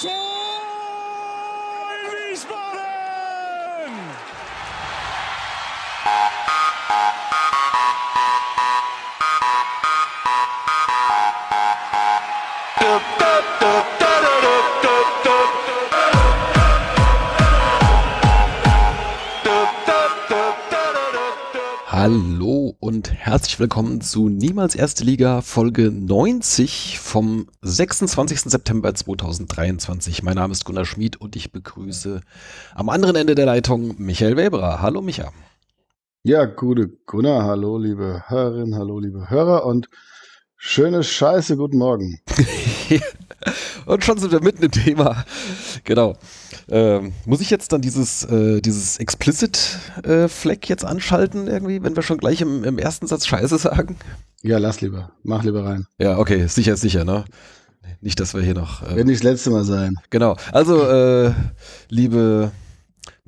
Tor in Wiesbaden! Und herzlich willkommen zu Niemals Erste Liga Folge 90 vom 26. September 2023. Mein Name ist Gunnar Schmid und ich begrüße am anderen Ende der Leitung Michael Weberer. Hallo Micha. Ja, gute Gunnar, hallo liebe Hörerinnen, hallo liebe Hörer und schöne Scheiße, guten Morgen. und schon sind wir mitten im Thema. Genau. Ähm, muss ich jetzt dann dieses, äh, dieses Explicit-Fleck äh, jetzt anschalten irgendwie, wenn wir schon gleich im, im ersten Satz Scheiße sagen? Ja, lass lieber. Mach lieber rein. Ja, okay, sicher, sicher, ne? Nicht, dass wir hier noch. Äh, Wird nicht das letzte Mal sein. Genau. Also, äh, liebe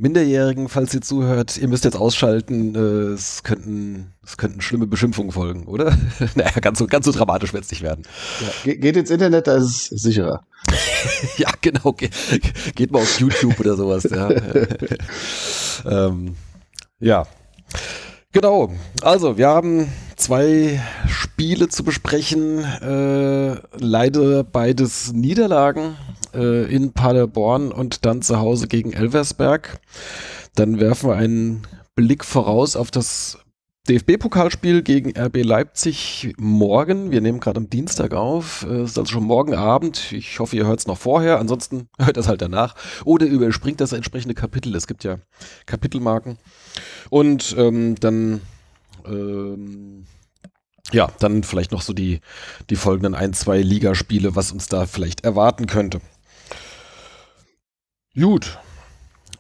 Minderjährigen, falls ihr zuhört, ihr müsst jetzt ausschalten. Äh, es, könnten, es könnten schlimme Beschimpfungen folgen, oder? naja, ganz so, ganz so dramatisch wird es nicht werden. Ja, geht ins Internet, da ist es sicherer. ja, genau. Ge geht mal auf YouTube oder sowas. Ja. ähm, ja. Genau. Also, wir haben zwei Spiele zu besprechen. Äh, leider beides Niederlagen äh, in Paderborn und dann zu Hause gegen Elversberg. Dann werfen wir einen Blick voraus auf das DFB-Pokalspiel gegen RB Leipzig morgen. Wir nehmen gerade am Dienstag auf. Es ist also schon morgen Abend. Ich hoffe, ihr hört es noch vorher. Ansonsten hört es halt danach. Oder überspringt das entsprechende Kapitel. Es gibt ja Kapitelmarken. Und ähm, dann, ähm, ja, dann vielleicht noch so die, die folgenden ein, zwei Ligaspiele, was uns da vielleicht erwarten könnte. Gut.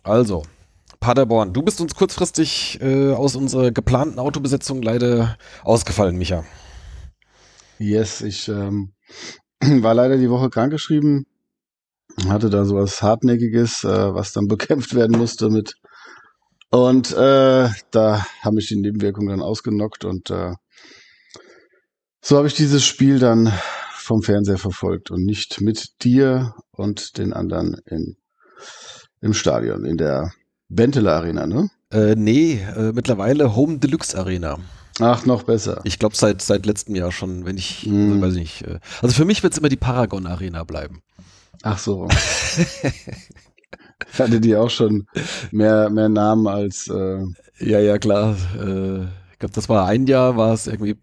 Also, Paderborn, du bist uns kurzfristig äh, aus unserer geplanten Autobesetzung leider ausgefallen, Micha. Yes, ich ähm, war leider die Woche krankgeschrieben, hatte da sowas Hartnäckiges, äh, was dann bekämpft werden musste mit. Und äh, da haben mich die Nebenwirkungen dann ausgenockt und äh, so habe ich dieses Spiel dann vom Fernseher verfolgt und nicht mit dir und den anderen in, im Stadion, in der Benteler Arena, ne? Äh, nee, äh, mittlerweile Home Deluxe Arena. Ach, noch besser. Ich glaube seit seit letztem Jahr schon, wenn ich, mm. weiß nicht. Äh, also für mich wird es immer die Paragon Arena bleiben. Ach so. Hatte die auch schon mehr, mehr Namen als. Äh ja, ja, klar. Äh, ich glaube, das war ein Jahr, war es irgendwie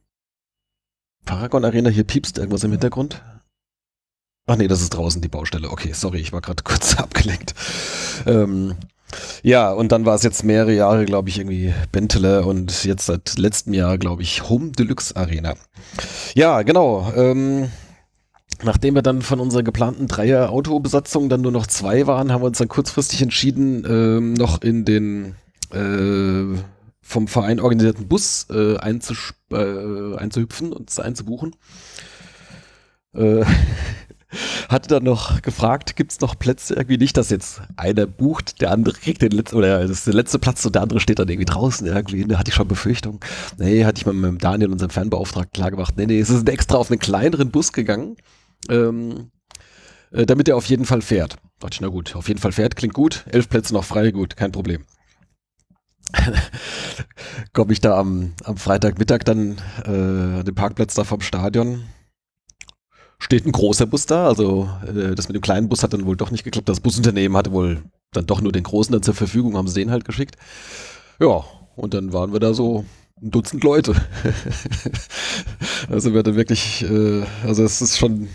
Paragon Arena. Hier piepst irgendwas im Hintergrund. Ach nee, das ist draußen die Baustelle. Okay, sorry, ich war gerade kurz abgelenkt. Ähm, ja, und dann war es jetzt mehrere Jahre, glaube ich, irgendwie Bentele und jetzt seit letztem Jahr, glaube ich, Home Deluxe Arena. Ja, genau. Ähm, nachdem wir dann von unserer geplanten Dreier-Autobesatzung dann nur noch zwei waren, haben wir uns dann kurzfristig entschieden, ähm, noch in den äh, vom Verein organisierten Bus äh, äh, einzuhüpfen und einzubuchen. Äh, hatte dann noch gefragt, gibt es noch Plätze? Irgendwie nicht, dass jetzt einer bucht, der andere kriegt den letzten, oder das ist der letzte Platz und der andere steht dann irgendwie draußen irgendwie. Da hatte ich schon Befürchtung. Nee, hatte ich mal mit Daniel, unserem Fernbeauftragten, klar gemacht. Nee, nee, es ist extra auf einen kleineren Bus gegangen, ähm, äh, damit er auf jeden Fall fährt. Da dachte ich, na gut, auf jeden Fall fährt, klingt gut. Elf Plätze noch frei, gut, kein Problem. komme ich da am, am Freitagmittag dann äh, an den Parkplatz da vom Stadion steht ein großer Bus da. Also äh, das mit dem kleinen Bus hat dann wohl doch nicht geklappt. Das Busunternehmen hatte wohl dann doch nur den großen dann zur Verfügung, haben sie den halt geschickt. Ja, und dann waren wir da so ein Dutzend Leute. also wir da wirklich, äh, also es ist schon,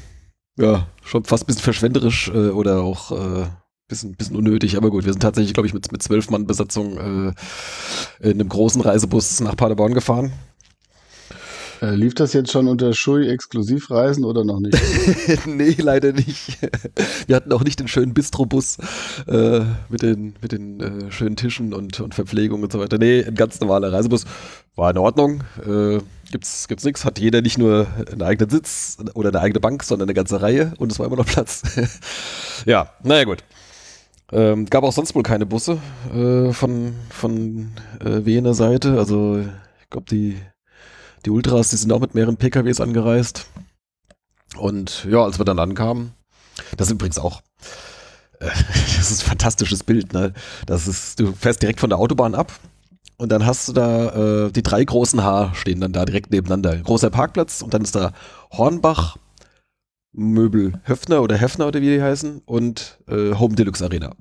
ja, schon fast ein bisschen verschwenderisch äh, oder auch äh, bisschen, bisschen unnötig, aber gut, wir sind tatsächlich, glaube ich, mit, mit zwölf Mann Besatzung äh, in einem großen Reisebus nach Paderborn gefahren. Äh, lief das jetzt schon unter Schui Exklusivreisen oder noch nicht? nee, leider nicht. Wir hatten auch nicht den schönen Bistrobus äh, mit den, mit den äh, schönen Tischen und, und Verpflegung und so weiter. Nee, ein ganz normaler Reisebus. War in Ordnung. Äh, gibt's, gibt's nichts. Hat jeder nicht nur einen eigenen Sitz oder eine eigene Bank, sondern eine ganze Reihe und es war immer noch Platz. ja, naja, gut. Ähm, gab auch sonst wohl keine Busse äh, von, von äh, Wiener Seite. Also ich glaube, die die Ultras, die sind auch mit mehreren PKWs angereist. Und ja, als wir dann ankamen, das ist übrigens auch ist ein fantastisches Bild, ne? Das ist, du fährst direkt von der Autobahn ab und dann hast du da äh, die drei großen H stehen dann da direkt nebeneinander. Großer Parkplatz und dann ist da Hornbach, Möbel Höfner oder Hefner oder wie die heißen und äh, Home Deluxe Arena.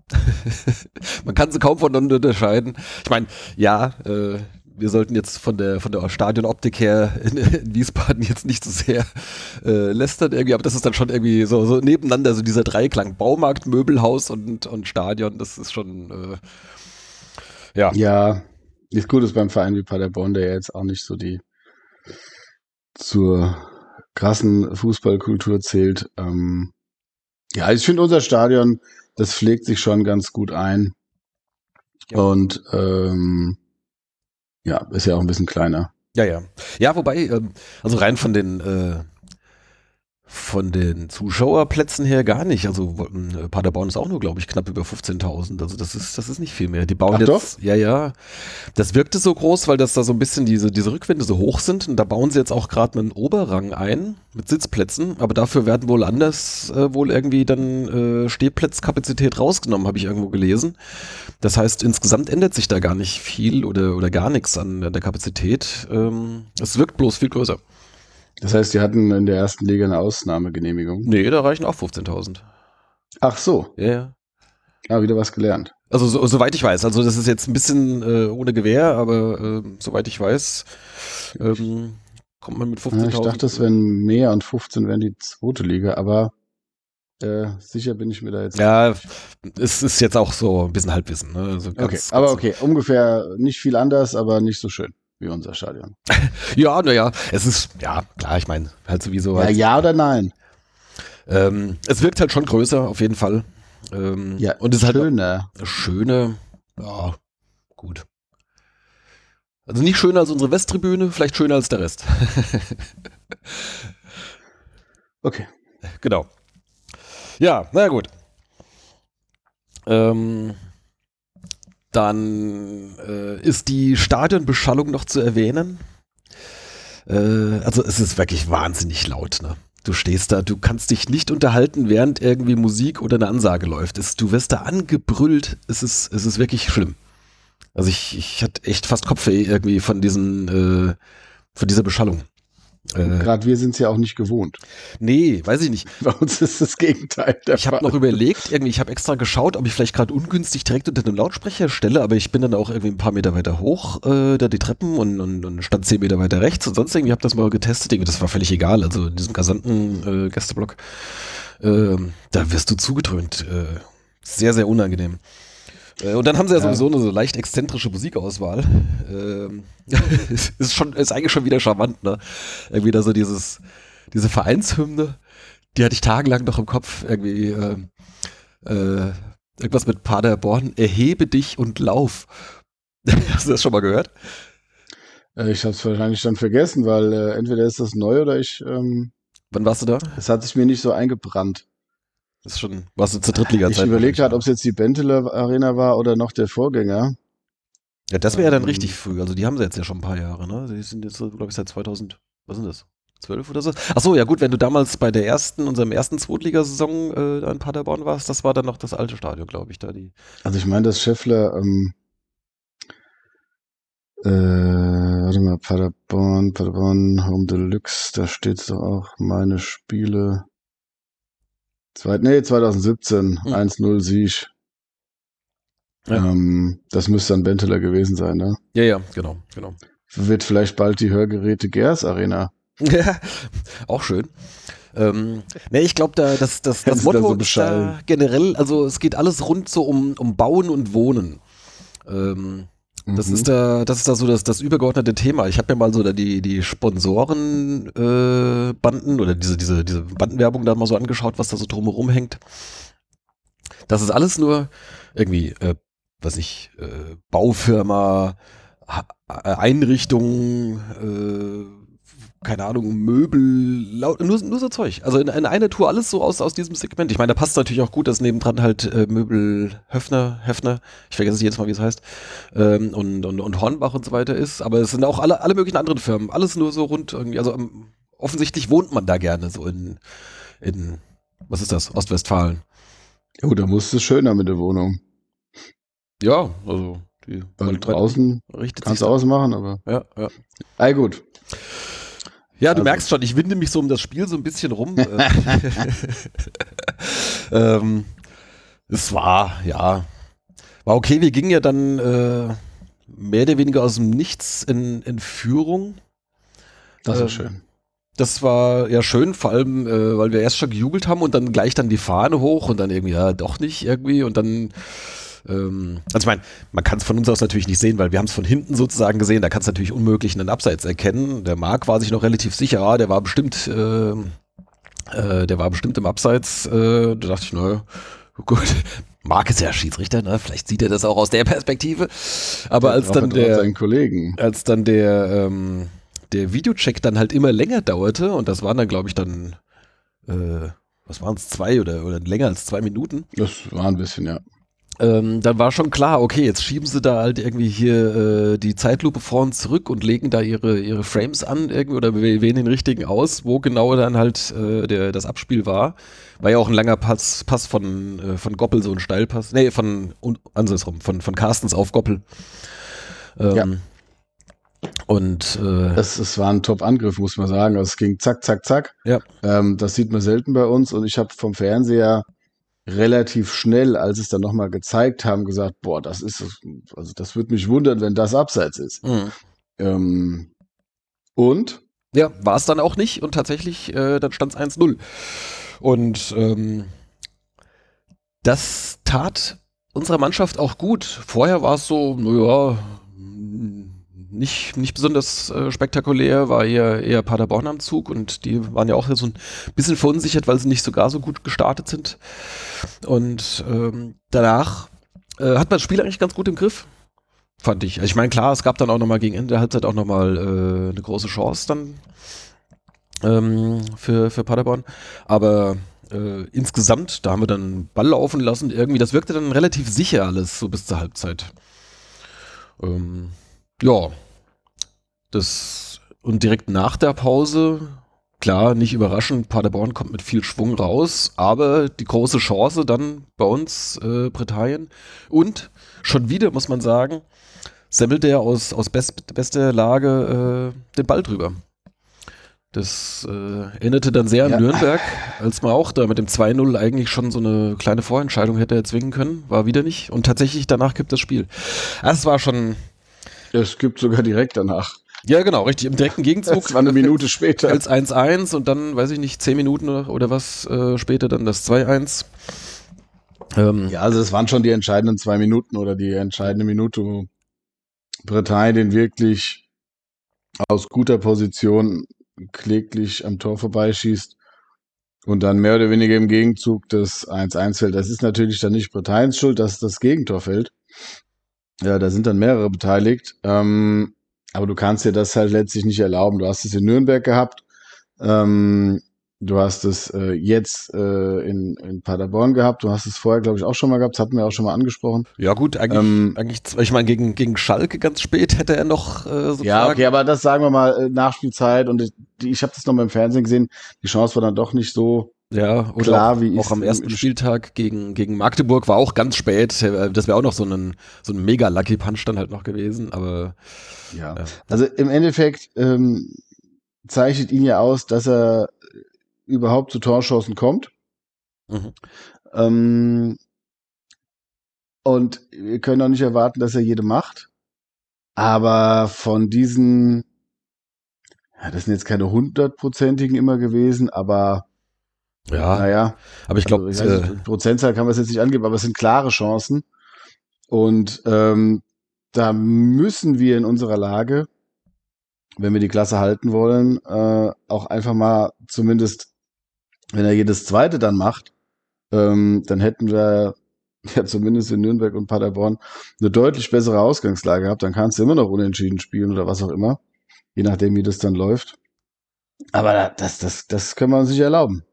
Man kann sie kaum voneinander unterscheiden. Ich meine, ja, äh, wir sollten jetzt von der von der Stadionoptik her in, in Wiesbaden jetzt nicht so sehr äh, lästern irgendwie, aber das ist dann schon irgendwie so, so nebeneinander, so dieser Dreiklang Baumarkt, Möbelhaus und, und Stadion, das ist schon äh, ja. Ja, ist gut ist beim Verein wie Paderborn, der ja jetzt auch nicht so die zur krassen Fußballkultur zählt. Ähm, ja, ich finde unser Stadion, das pflegt sich schon ganz gut ein. Ja. Und ähm, ja, ist ja auch ein bisschen kleiner. Ja, ja. Ja, wobei, ähm, also rein von den äh, von den Zuschauerplätzen her gar nicht. Also äh, Paderborn ist auch nur, glaube ich, knapp über 15.000. Also das ist, das ist nicht viel mehr. Die bauen Ach jetzt, doch? ja, ja. Das wirkte so groß, weil das da so ein bisschen diese, diese Rückwände so hoch sind. Und da bauen sie jetzt auch gerade einen Oberrang ein mit Sitzplätzen. Aber dafür werden wohl anders äh, wohl irgendwie dann äh, Stehplatzkapazität rausgenommen, habe ich irgendwo gelesen. Das heißt, insgesamt ändert sich da gar nicht viel oder, oder gar nichts an der Kapazität. Ähm, es wirkt bloß viel größer. Das heißt, die hatten in der ersten Liga eine Ausnahmegenehmigung. Nee, da reichen auch 15.000. Ach so, Ja, ja. ah, wieder was gelernt. Also so, soweit ich weiß, also das ist jetzt ein bisschen äh, ohne Gewehr, aber ähm, soweit ich weiß, ähm, kommt man mit 15.000. Ja, ich dachte, es wären mehr und 15 wären die zweite Liga, aber äh, sicher bin ich mir da jetzt. Ja, es ist jetzt auch so ein bisschen Halbwissen. Ne? Also okay, ganz- aber ganz- okay, ungefähr nicht viel anders, aber nicht so schön wie unser Stadion. Ja, naja, es ist, ja, klar, ich meine, halt sowieso. Ja, halt, ja oder nein? Ähm, es wirkt halt schon größer, auf jeden Fall. Ähm, Ja, und es ist halt schöner. schöne, ja, gut. Also nicht schöner als unsere Westtribüne, vielleicht schöner als der Rest. Okay. Genau. Ja, na gut. Ähm, dann äh, ist die Stadionbeschallung noch zu erwähnen. Äh, also es ist wirklich wahnsinnig laut. Ne? Du stehst da, du kannst dich nicht unterhalten, während irgendwie Musik oder eine Ansage läuft. Es, du wirst da angebrüllt. Es ist, es ist wirklich schlimm. Also ich, ich hatte echt fast Kopfweh irgendwie von diesen, äh, von dieser Beschallung. Äh, Gerade wir sind es ja auch nicht gewohnt. nee, weiß ich nicht. Bei uns ist das Gegenteil. Der Ich habe noch überlegt, irgendwie, ich habe extra geschaut, ob ich vielleicht gerade ungünstig direkt unter einem Lautsprecher stelle, aber ich bin dann auch irgendwie ein paar Meter weiter hoch, äh, da die Treppen und, und, und stand zehn Meter weiter rechts und sonst irgendwie habe das mal getestet, irgendwie, das war völlig egal. Also in diesem gesamten äh, Gästeblock, ähm, da wirst du zugedröhnt. Äh, sehr, sehr unangenehm. Äh, Und dann haben sie ja, sowieso eine so leicht exzentrische Musikauswahl. Ähm, ist schon, ist eigentlich schon wieder charmant, ne? Irgendwie da so dieses, diese Vereinshymne, die hatte ich tagelang noch im Kopf. Irgendwie, ähm, äh, irgendwas mit Paderborn. Erhebe dich und lauf. Hast du das schon mal gehört? Äh, Ich habe es wahrscheinlich dann vergessen, weil äh, entweder ist das neu oder ich. Ähm, Wann warst du da? es hat sich mir nicht so eingebrannt. Das ist schon, du zur Drittliga-Zeit? Ich überlege gerade, ob es jetzt die Bentele Arena war oder noch der Vorgänger. Ja, das wäre ja dann ähm, richtig früh. Also die haben sie jetzt ja schon ein paar Jahre, ne? Die sind jetzt, glaube ich, seit 2000, was sind das? 12 oder so? Ach so, ja gut, wenn du damals bei der ersten, unserem ersten Zweitligasaison äh, in Paderborn warst, das war dann noch das alte Stadion, glaube ich, da die. Also ich meine, dass Scheffler, ähm, äh, warte mal, Paderborn, Paderborn, Home Deluxe, da steht's doch auch, meine Spiele. Zweit, nee, 2017, Hm. 1-0 Sieg. Ja. Ähm, das müsste dann Benteler gewesen sein, ne? Ja, ja, genau, genau. Wird vielleicht bald die Hörgeräte Gers Arena. Ja, auch schön. Ähm, ne, ich glaube, da, das, das, das sie da Motto so ist da generell, also es geht alles rund so um, um Bauen und Wohnen. Ähm, das Mhm. ist da, das ist da so das, das übergeordnete Thema. Ich habe mir mal so da die, die Sponsorenbanden äh, Banden oder diese, diese, diese Bandenwerbung da mal so angeschaut, was da so drumherum hängt. Das ist alles nur irgendwie, äh, was ich, äh, Baufirma, Ha- Einrichtung, äh, keine Ahnung, Möbel, lau- nur, nur so Zeug. Also in, in einer Tour alles so aus, aus diesem Segment. Ich meine, da passt natürlich auch gut, dass nebendran halt äh, Möbel Höfner, Hefner, ich vergesse jetzt mal, wie es heißt, ähm, und, und, und Hornbach und so weiter ist. Aber es sind auch alle, alle möglichen anderen Firmen. Alles nur so rund irgendwie. Also ähm, offensichtlich wohnt man da gerne so in, in was ist das, Ostwestfalen. Oh, da musst du schöner mit der Wohnung. Ja, also die Weil draußen richtet kannst du ausmachen, aber. Ja, ja. Ey, gut. Ja, du Also- merkst schon, ich winde mich so um das Spiel so ein bisschen rum. Äh, ähm, es war, ja, war okay. Wir gingen ja dann äh, mehr oder weniger aus dem Nichts in, in Führung. Das Ähm, ist schön. Das war ja schön, vor allem, äh, weil wir erst schon gejubelt haben und dann gleich dann die Fahne hoch und dann irgendwie, ja, doch nicht irgendwie und dann, ähm, also ich meine, man kann es von uns aus natürlich nicht sehen, weil wir haben es von hinten sozusagen gesehen, da kannst du natürlich unmöglich einen Abseits erkennen. Der Marc war sich noch relativ sicher, ah, der war bestimmt, äh, äh, der war bestimmt im Abseits, äh, da dachte ich, naja, gut. Marc ist ja Schiedsrichter, ne? Vielleicht sieht er das auch aus der Perspektive. Aber als dann der, als dann der, ähm, der Videocheck dann halt immer länger dauerte, und das waren dann, glaube ich, dann, äh, was waren es, zwei oder, oder länger als zwei Minuten, Das war ein bisschen, ja. Ähm, dann war schon klar, okay, jetzt schieben sie da halt irgendwie hier äh, die Zeitlupe vor und zurück und legen da ihre, ihre Frames an irgendwie oder wählen den richtigen aus, wo genau dann halt äh, der, das Abspiel war. War ja auch ein langer Pass, Pass von, äh, von Goppel, so ein Steilpass. Nee, von, und, andersrum, von, von Carstens auf Goppel. Ähm, Ja. Und äh, Es, es war ein Top-Angriff, muss man sagen. Also es ging zack, zack, zack. Ja. Ähm, das sieht man selten bei uns. Und ich habe vom Fernseher relativ schnell, als es dann nochmal gezeigt haben, gesagt, boah, das ist, also das würde mich wundern, wenn das abseits ist. mh. Ähm, und Ja, war es dann auch nicht und tatsächlich, äh, dann stand es 1-0. Und ähm, das tat unserer Mannschaft auch gut. Vorher war es so, naja, nicht, nicht besonders äh, spektakulär, war eher, eher Paderborn am Zug und die waren ja auch so ein bisschen verunsichert, weil sie nicht sogar so gut gestartet sind. Und ähm, danach äh, hat man das Spiel eigentlich ganz gut im Griff fand ich. Also ich meine, klar, es gab dann auch nochmal gegen Ende der Halbzeit auch nochmal äh, eine große Chance dann ähm, für, für Paderborn. Aber äh, insgesamt, da haben wir dann Ball laufen lassen, irgendwie, das wirkte dann relativ sicher alles, so bis zur Halbzeit. Ähm, ja, das und direkt nach der Pause, klar, nicht überraschend, Paderborn kommt mit viel Schwung raus, aber die große Chance dann bei uns, äh, Britannien. Und schon wieder, muss man sagen, semmelt er aus, aus best, bester Lage äh, den Ball drüber. Das äh, erinnerte dann sehr an Ja. Nürnberg, als man auch da mit dem 2-0 eigentlich schon so eine kleine Vorentscheidung hätte erzwingen können. War wieder nicht. Und tatsächlich danach gibt das Spiel. Das war schon, es gibt sogar direkt danach. ja genau, richtig, im direkten Gegenzug. Das war eine Minute später. als 1-1 und dann, weiß ich nicht, 10 Minuten oder, was äh, später dann das 2-1. Ähm, Ja, also es waren schon die entscheidenden zwei Minuten oder die entscheidende Minute, wo Bretagne den wirklich aus guter Position kläglich am Tor vorbeischießt und dann mehr oder weniger im Gegenzug das 1-1 fällt. Das ist natürlich dann nicht Bretagnes Schuld, dass das Gegentor fällt. Ja, da sind dann mehrere beteiligt. Ähm, aber du kannst dir das halt letztlich nicht erlauben. Du hast es in Nürnberg gehabt. Ähm, du hast es äh, jetzt äh, in, in Paderborn gehabt. Du hast es vorher, glaube ich, auch schon mal gehabt. Das hatten wir auch schon mal angesprochen. ja gut, eigentlich, Ähm, eigentlich ich meine, gegen, gegen Schalke ganz spät hätte er noch äh, sozusagen Ja, okay, aber das sagen wir mal äh, Nachspielzeit und ich, ich habe das noch mal im Fernsehen gesehen. Die Chance war dann doch nicht so. Ja, oder Klar, auch, wie auch am ersten Spieltag gegen, gegen Magdeburg war auch ganz spät. Äh, Das wäre auch noch so ein, so ein mega Lucky Punch dann halt noch gewesen, aber Ja. äh, Also im Endeffekt ähm, zeichnet ihn ja aus, dass er überhaupt zu Torchancen kommt. mhm. Ähm, und wir können auch nicht erwarten, dass er jede macht. Aber von diesen, ja, das sind jetzt keine hundertprozentigen immer gewesen, aber ja, naja, aber ich glaube, also, äh, Prozentzahl kann man es jetzt nicht angeben, aber es sind klare Chancen. Und ähm, da müssen wir in unserer Lage, wenn wir die Klasse halten wollen, äh, auch einfach mal zumindest, wenn er jedes zweite dann macht, ähm, dann hätten wir ja zumindest in Nürnberg und Paderborn eine deutlich bessere Ausgangslage gehabt. Dann kannst du immer noch unentschieden spielen oder was auch immer, je nachdem, wie das dann läuft. Aber da- das, das, das können wir uns nicht erlauben.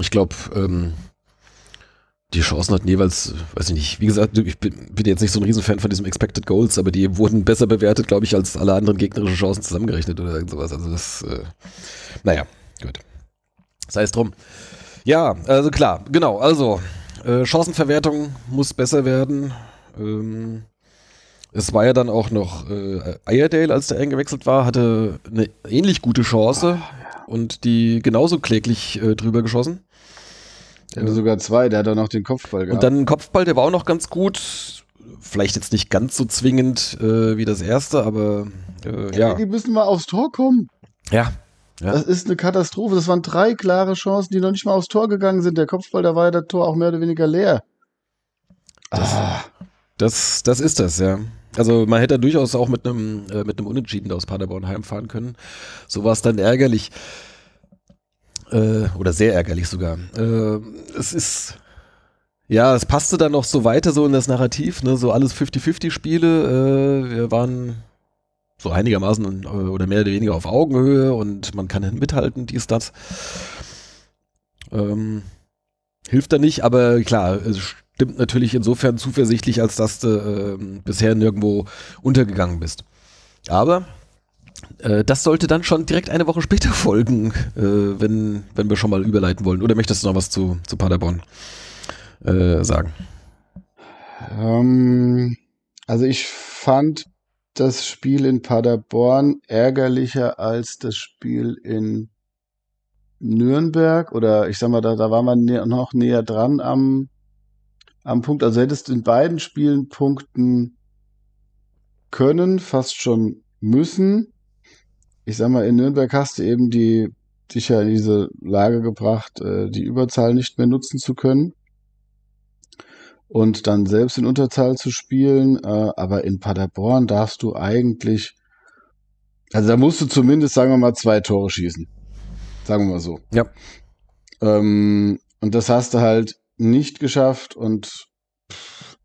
Ich glaube, ähm, die Chancen hatten jeweils, weiß ich nicht, wie gesagt, ich bin, bin jetzt nicht so ein Riesenfan von diesem Expected Goals, aber die wurden besser bewertet, glaube ich, als alle anderen gegnerischen Chancen zusammengerechnet oder irgend sowas. Also das, äh, naja, gut. Sei es drum. Ja, also klar, genau. Also, äh, Chancenverwertung muss besser werden. Ähm, es war ja dann auch noch äh, Iredale, als der eingewechselt war, hatte eine ähnlich gute Chance und die genauso kläglich äh, drüber geschossen. Der hatte sogar zwei, der hat auch noch den Kopfball gehabt. Und dann ein Kopfball, der war auch noch ganz gut. Vielleicht jetzt nicht ganz so zwingend äh, wie das erste, aber äh, ja. Die müssen mal aufs Tor kommen. Ja. Ja. Das ist eine Katastrophe. Das waren drei klare Chancen, die noch nicht mal aufs Tor gegangen sind. Der Kopfball, da war ja das Tor auch mehr oder weniger leer. Ah. Das, das ist das, ja. Also man hätte durchaus auch mit einem äh, mit einem Unentschieden aus Paderborn heimfahren können. So war es dann ärgerlich. Äh, oder sehr ärgerlich sogar. Äh, es ist ja, es passte dann noch so weiter so in das Narrativ, ne, so alles 50-50 Spiele. Äh, wir waren so einigermaßen äh, oder mehr oder weniger auf Augenhöhe und man kann mithalten, dies, das. Ähm, hilft da nicht, aber klar, stimmt natürlich insofern zuversichtlich, als dass du äh, bisher nirgendwo untergegangen bist. Aber äh, das sollte dann schon direkt eine Woche später folgen, äh, wenn, wenn wir schon mal überleiten wollen. Oder möchtest du noch was zu, zu Paderborn äh, sagen? Ähm, also ich fand das Spiel in Paderborn ärgerlicher als das Spiel in Nürnberg oder ich sag mal, da, da war man noch näher dran am, am Punkt. Also hättest du in beiden Spielen punkten können, fast schon müssen. Ich sag mal, in Nürnberg hast du eben die, dich ja in diese Lage gebracht, äh, die Überzahl nicht mehr nutzen zu können und dann selbst in Unterzahl zu spielen. Äh, aber in Paderborn darfst du eigentlich, also da musst du zumindest, sagen wir mal, zwei Tore schießen. Sagen wir mal so. Ja. Ähm, und das hast du halt nicht geschafft und pff,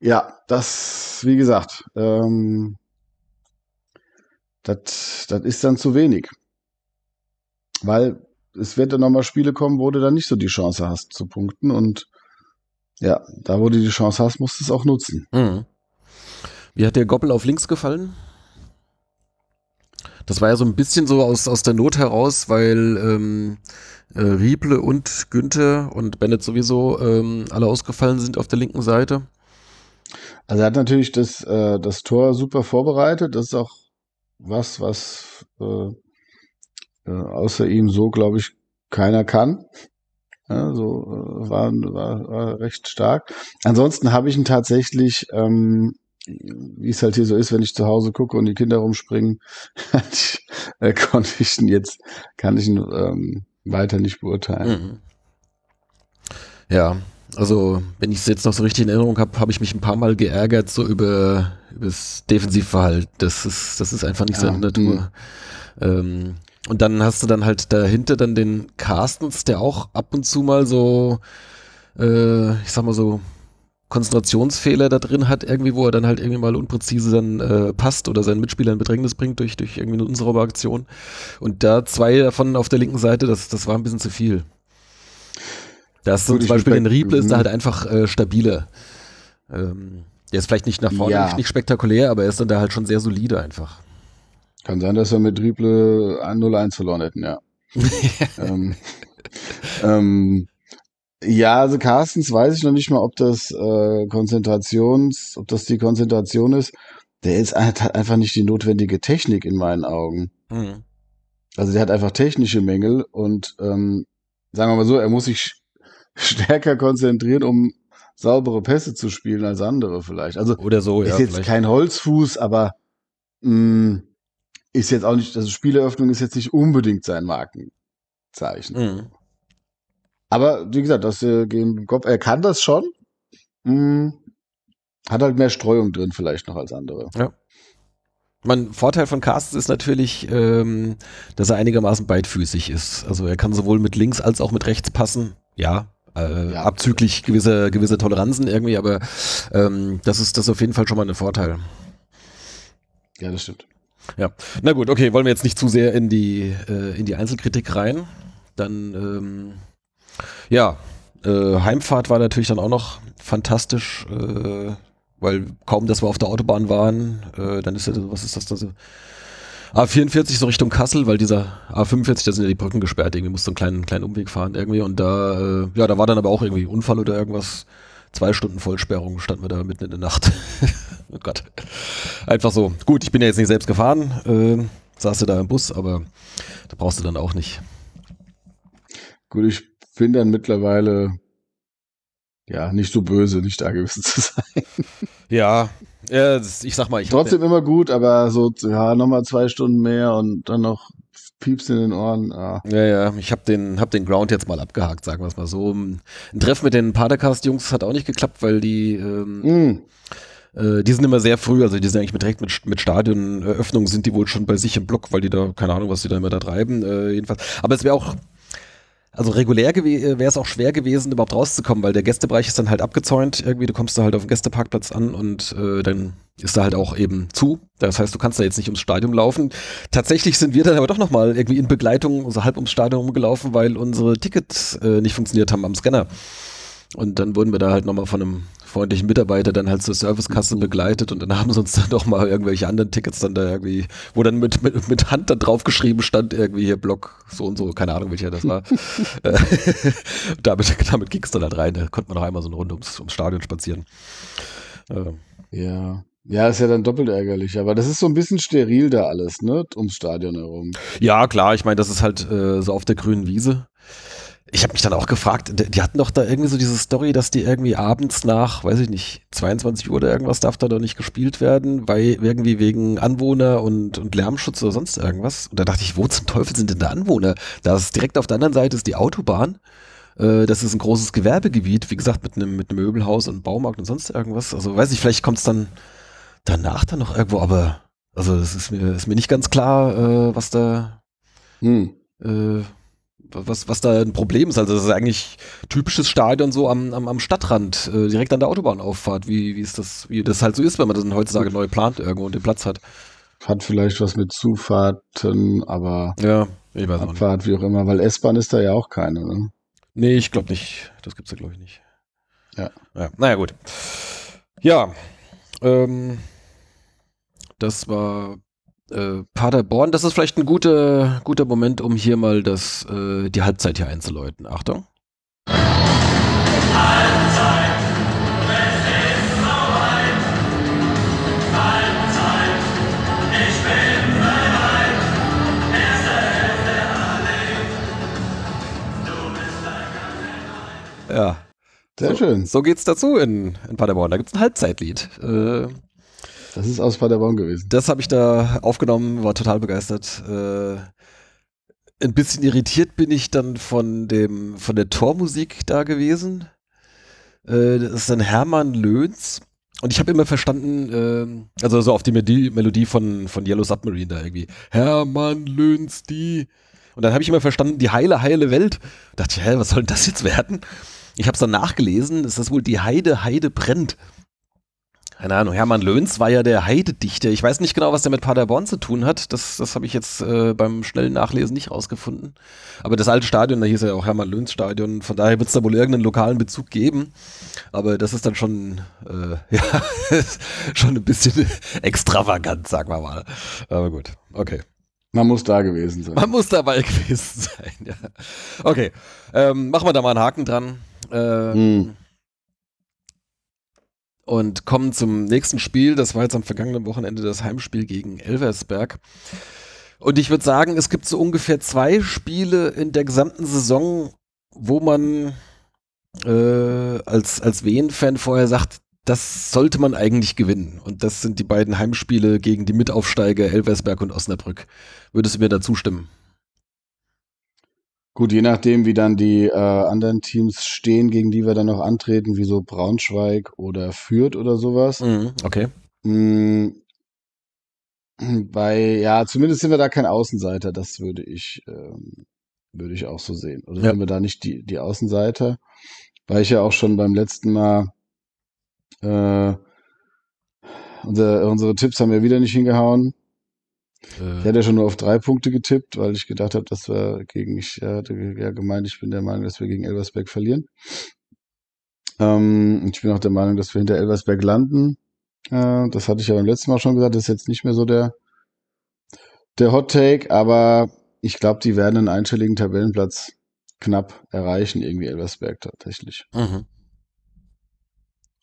ja, das, wie gesagt, ähm, das ist dann zu wenig. Weil es wird dann nochmal Spiele kommen, wo du dann nicht so die Chance hast zu punkten und ja, da wo du die Chance hast, musst du es auch nutzen. Mhm. Wie hat der Goppel auf links gefallen? Das war ja so ein bisschen so aus, aus der Not heraus, weil ähm, äh, Rieble und Günther und Bennett sowieso ähm, alle ausgefallen sind auf der linken Seite. Also er hat natürlich das, äh, das Tor super vorbereitet. Das ist auch was, was äh, äh, außer ihm so, glaube ich, keiner kann. Ja, so äh, war, war, war recht stark. Ansonsten habe ich ihn tatsächlich, ähm, wie es halt hier so ist, wenn ich zu Hause gucke und die Kinder rumspringen, äh, konnte ich ihn jetzt, kann ich ihn ähm, weiter nicht beurteilen. Mhm. Ja, also wenn ich es jetzt noch so richtig in Erinnerung habe, habe ich mich ein paar Mal geärgert so über, über das Defensivverhalten. Das ist, das ist einfach nicht Ja, seine Natur. Ähm, und dann hast du dann halt dahinter dann den Carstens, der auch ab und zu mal so, äh, ich sag mal so, Konzentrationsfehler da drin hat, irgendwie, wo er dann halt irgendwie mal unpräzise dann äh, passt oder seinen Mitspieler in Bedrängnis bringt durch, durch irgendwie eine Aktion. Und da zwei davon auf der linken Seite, das, das war ein bisschen zu viel. Da ist zum Beispiel den Rieble ist da mhm. halt einfach äh, stabiler. Ähm, der ist vielleicht nicht nach vorne, Ja. nicht, nicht spektakulär, aber er ist dann da halt schon sehr solide einfach. Kann sein, dass wir mit Rieble 0-1 verloren hätten, ja. ähm, ähm, ja, also Carstens weiß ich noch nicht mal, ob das äh, Konzentrations, ob das die Konzentration ist. Der ist hat einfach nicht die notwendige Technik in meinen Augen. Mhm. Also der hat einfach technische Mängel und ähm, sagen wir mal so, er muss sich stärker konzentrieren, um saubere Pässe zu spielen als andere vielleicht. Also Oder so, ja. ist jetzt vielleicht. kein Holzfuß, aber mh, ist jetzt auch nicht, also Spieleröffnung ist jetzt nicht unbedingt sein Markenzeichen. Mhm. Aber wie gesagt, das äh, gegen Kopf, er kann das schon. Mh, hat halt mehr Streuung drin vielleicht noch als andere. Mein Vorteil von Carstens ist natürlich, ähm, dass er einigermaßen beidfüßig ist. Also er kann sowohl mit links als auch mit rechts passen. Ja, äh, Ja. abzüglich gewisser gewisse Toleranzen irgendwie, aber ähm, das ist das ist auf jeden Fall schon mal ein Vorteil. Ja, das stimmt. Ja, na gut, okay, wollen wir jetzt nicht zu sehr in die äh, in die Einzelkritik rein. Dann ähm, ja, äh, Heimfahrt war natürlich dann auch noch fantastisch, äh, weil kaum, dass wir auf der Autobahn waren, äh, dann ist ja, was ist das da so? A44 so Richtung Kassel, weil dieser A45, da sind ja die Brücken gesperrt, irgendwie musst du einen kleinen, kleinen Umweg fahren irgendwie und da, äh, ja, da war dann aber auch irgendwie Unfall oder irgendwas. Zwei Stunden Vollsperrung standen wir da mitten in der Nacht. oh Gott. Einfach so. Gut, ich bin ja jetzt nicht selbst gefahren, äh, saß du da im Bus, aber da brauchst du dann auch nicht. Gut, ich bin dann mittlerweile ja nicht so böse, nicht da gewesen zu sein. Ja, ja ich sag mal, ich Trotzdem immer gut, aber so, ja, nochmal zwei Stunden mehr und dann noch Pieps in den Ohren. Ah. Ja, ja, ich habe den, hab den Ground jetzt mal abgehakt, sagen wir es mal so. Ein Treff mit den Padercast-Jungs hat auch nicht geklappt, weil die, ähm, mm. äh, die sind immer sehr früh, also die sind eigentlich direkt mit, mit Stadioneröffnung, sind die wohl schon bei sich im Block, weil die da, keine Ahnung, was die da immer da treiben, äh, jedenfalls. Aber es wäre auch, also regulär wäre es auch schwer gewesen, überhaupt rauszukommen, weil der Gästebereich ist dann halt abgezäunt. Irgendwie, du kommst da halt auf den Gästeparkplatz an und äh, dann ist da halt auch eben zu. Das heißt, du kannst da jetzt nicht ums Stadion laufen. Tatsächlich sind wir dann aber doch nochmal irgendwie in Begleitung so halb ums Stadion rumgelaufen, weil unsere Tickets äh, nicht funktioniert haben am Scanner. Und dann wurden wir da halt nochmal von einem freundlichen Mitarbeiter dann halt zur Servicekasse begleitet und dann haben sie uns dann doch mal irgendwelche anderen Tickets dann da irgendwie, wo dann mit, mit, mit Hand dann draufgeschrieben stand, irgendwie hier Block so und so, keine Ahnung welcher das war. Äh, damit damit ging es dann halt rein, da konnte man noch einmal so eine Runde ums, ums Stadion spazieren. Äh. Ja. Ja, ist ja dann doppelt ärgerlich, aber das ist so ein bisschen steril da alles, ne, ums Stadion herum. Ja, klar, ich meine, das ist halt äh, so auf der grünen Wiese ich habe mich dann auch gefragt, die hatten doch da irgendwie so diese Story, dass die irgendwie abends nach, weiß ich nicht, 22 Uhr oder irgendwas darf da doch nicht gespielt werden, weil irgendwie wegen Anwohner und, und Lärmschutz oder sonst irgendwas. Und da dachte ich, wo zum Teufel sind denn da Anwohner? Da ist direkt auf der anderen Seite ist die Autobahn. Äh, das ist ein großes Gewerbegebiet, wie gesagt, mit einem mit einem Möbelhaus und Baumarkt und sonst irgendwas. Also weiß ich, vielleicht kommt es dann danach dann noch irgendwo, aber also es ist mir, ist mir nicht ganz klar, äh, was da hm. äh, was, was da ein Problem ist. Also das ist eigentlich typisches Stadion so am, am, am Stadtrand, äh, direkt an der Autobahnauffahrt, wie, wie ist das, wie das halt so ist, wenn man das heutzutage neu plant irgendwo und den Platz hat. Hat vielleicht was mit Zufahrten, aber ja, ich weiß Abfahrt, auch wie auch immer, weil S-Bahn ist da ja auch keine, ne? Nee, ich glaube nicht. Das gibt's da, glaube ich, nicht. Ja. ja. Naja, gut. Ja. Ähm, das war äh, Paderborn, das ist vielleicht ein guter, guter Moment, um hier mal das, äh, die Halbzeit hier einzuläuten. Achtung. Halbzeit. Ja. Sehr so, schön. So geht's dazu in, in Paderborn. Da gibt's ein Halbzeitlied. Äh, das ist aus Paderborn gewesen. Das habe ich da aufgenommen, war total begeistert. Äh, ein bisschen irritiert bin ich dann von dem von der Tormusik da gewesen. Äh, das ist dann Hermann Löhns. Und ich habe immer verstanden, äh, also so auf die Melodie, Melodie von, von Yellow Submarine da irgendwie. Hermann Löhns, die. Und dann habe ich immer verstanden, die heile, heile Welt. Da dachte ich, hä, was soll denn das jetzt werden? Ich habe es dann nachgelesen, ist das wohl die Heide, Heide brennt keine Ahnung, Hermann Löhns war ja der Heidedichter. Ich weiß nicht genau, was der mit Paderborn zu tun hat. Das, das habe ich jetzt äh, beim schnellen Nachlesen nicht rausgefunden. Aber das alte Stadion, da hieß ja auch Hermann Löhns Stadion, von daher wird es da wohl irgendeinen lokalen Bezug geben. Aber das ist dann schon, äh, ja, schon ein bisschen extravagant, sagen wir mal. Aber gut, okay. Man muss da gewesen sein. Man muss dabei gewesen sein, ja. Okay, ähm, machen wir da mal einen Haken dran. Ähm, hm und kommen zum nächsten Spiel. Das war jetzt am vergangenen Wochenende das Heimspiel gegen Elversberg. Und ich würde sagen, es gibt so ungefähr zwei Spiele in der gesamten Saison, wo man äh, als, als Wien-Fan vorher sagt, das sollte man eigentlich gewinnen. Und das sind die beiden Heimspiele gegen die Mitaufsteiger Elversberg und Osnabrück. Würdest du mir da zustimmen? Gut, je nachdem, wie dann die äh, anderen Teams stehen, gegen die wir dann noch antreten, wie so Braunschweig oder Fürth oder sowas. Mhm, okay. Mhm, bei, ja, zumindest sind wir da kein Außenseiter, das würde ich, ähm, würde ich auch so sehen. Oder ja. sind wir da nicht die, die Außenseiter? Weil ich ja auch schon beim letzten Mal äh, unser, unsere Tipps haben ja wieder nicht hingehauen. Äh, ich hatte schon nur auf drei Punkte getippt, weil ich gedacht habe, dass wir gegen, ich hatte ja gemeint, ich bin der Meinung, dass wir gegen Elversberg verlieren. Ähm, ich bin auch der Meinung, dass wir hinter Elversberg landen. Äh, das hatte ich ja beim letzten Mal schon gesagt, das ist jetzt nicht mehr so der, der Hot Take, aber ich glaube, die werden einen einstelligen Tabellenplatz knapp erreichen, irgendwie Elversberg tatsächlich. Mhm.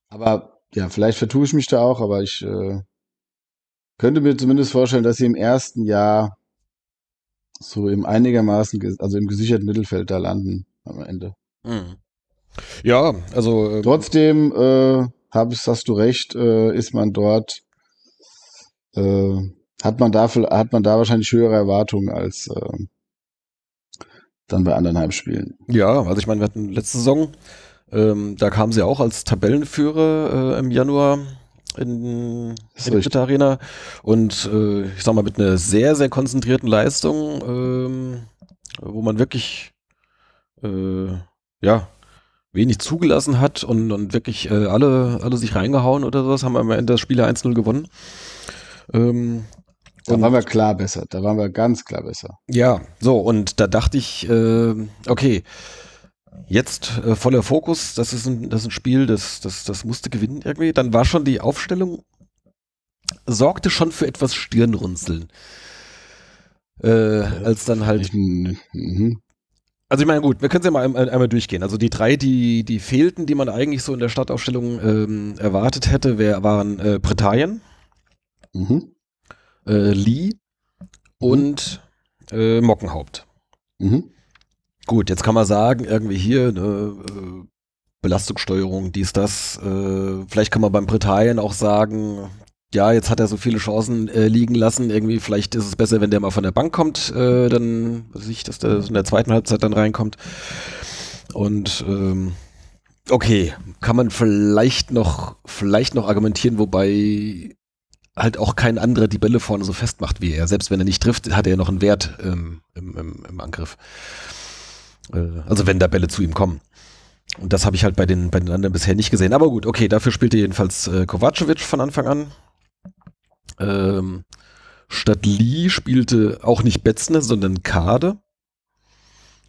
Aber ja, vielleicht vertue ich mich da auch, aber ich äh, könnte mir zumindest vorstellen, dass sie im ersten Jahr so im einigermaßen, also im gesicherten Mittelfeld da landen am Ende. Mhm. Ja, also ähm, Trotzdem äh, hab, hast du recht, äh, ist man dort, äh, hat man da hat man da wahrscheinlich höhere Erwartungen als äh, dann bei anderen Heimspielen. Ja, also ich meine, wir hatten letzte Saison, ähm, da kamen sie auch als Tabellenführer äh, im Januar in, in richtig. Dritte Arena und äh, ich sag mal mit einer sehr, sehr konzentrierten Leistung, ähm, wo man wirklich äh, ja wenig zugelassen hat und, und wirklich äh, alle, alle sich reingehauen oder sowas, haben am Ende das Spiel 1-0 gewonnen. Ähm, Da waren wir klar besser, da waren wir ganz klar besser. ja, so, und da dachte ich, äh, okay, jetzt äh, voller Fokus, das ist ein, das ist ein Spiel, das, das, das musste gewinnen irgendwie. Dann war schon die Aufstellung, sorgte schon für etwas Stirnrunzeln. Äh, als dann halt mhm. also ich meine, gut, wir können es ja mal ein- einmal durchgehen. Also die drei, die, die fehlten, die man eigentlich so in der Startaufstellung ähm, erwartet hätte, wär, waren äh, Britannien, Mhm. äh, Lee und äh, Mockenhaupt. Mhm. Gut, jetzt kann man sagen, irgendwie hier, ne, äh, Belastungssteuerung, dies, das. Äh, vielleicht kann man beim Britannien auch sagen, ja, jetzt hat er so viele Chancen äh, liegen lassen. Irgendwie, vielleicht ist es besser, wenn der mal von der Bank kommt, äh, dann weiß ich, dass der in der zweiten Halbzeit dann reinkommt. Und ähm, okay, kann man vielleicht noch, vielleicht noch argumentieren, wobei halt auch kein anderer die Bälle vorne so festmacht wie er. Selbst wenn er nicht trifft, hat er ja noch einen Wert ähm, im, im, im Angriff. Äh, also wenn da Bälle zu ihm kommen. Und das habe ich halt bei den, bei den anderen bisher nicht gesehen. Aber gut, okay, dafür spielte jedenfalls äh, Kovacevic von Anfang an. Ähm, statt Lee spielte auch nicht Betzner, sondern Kade.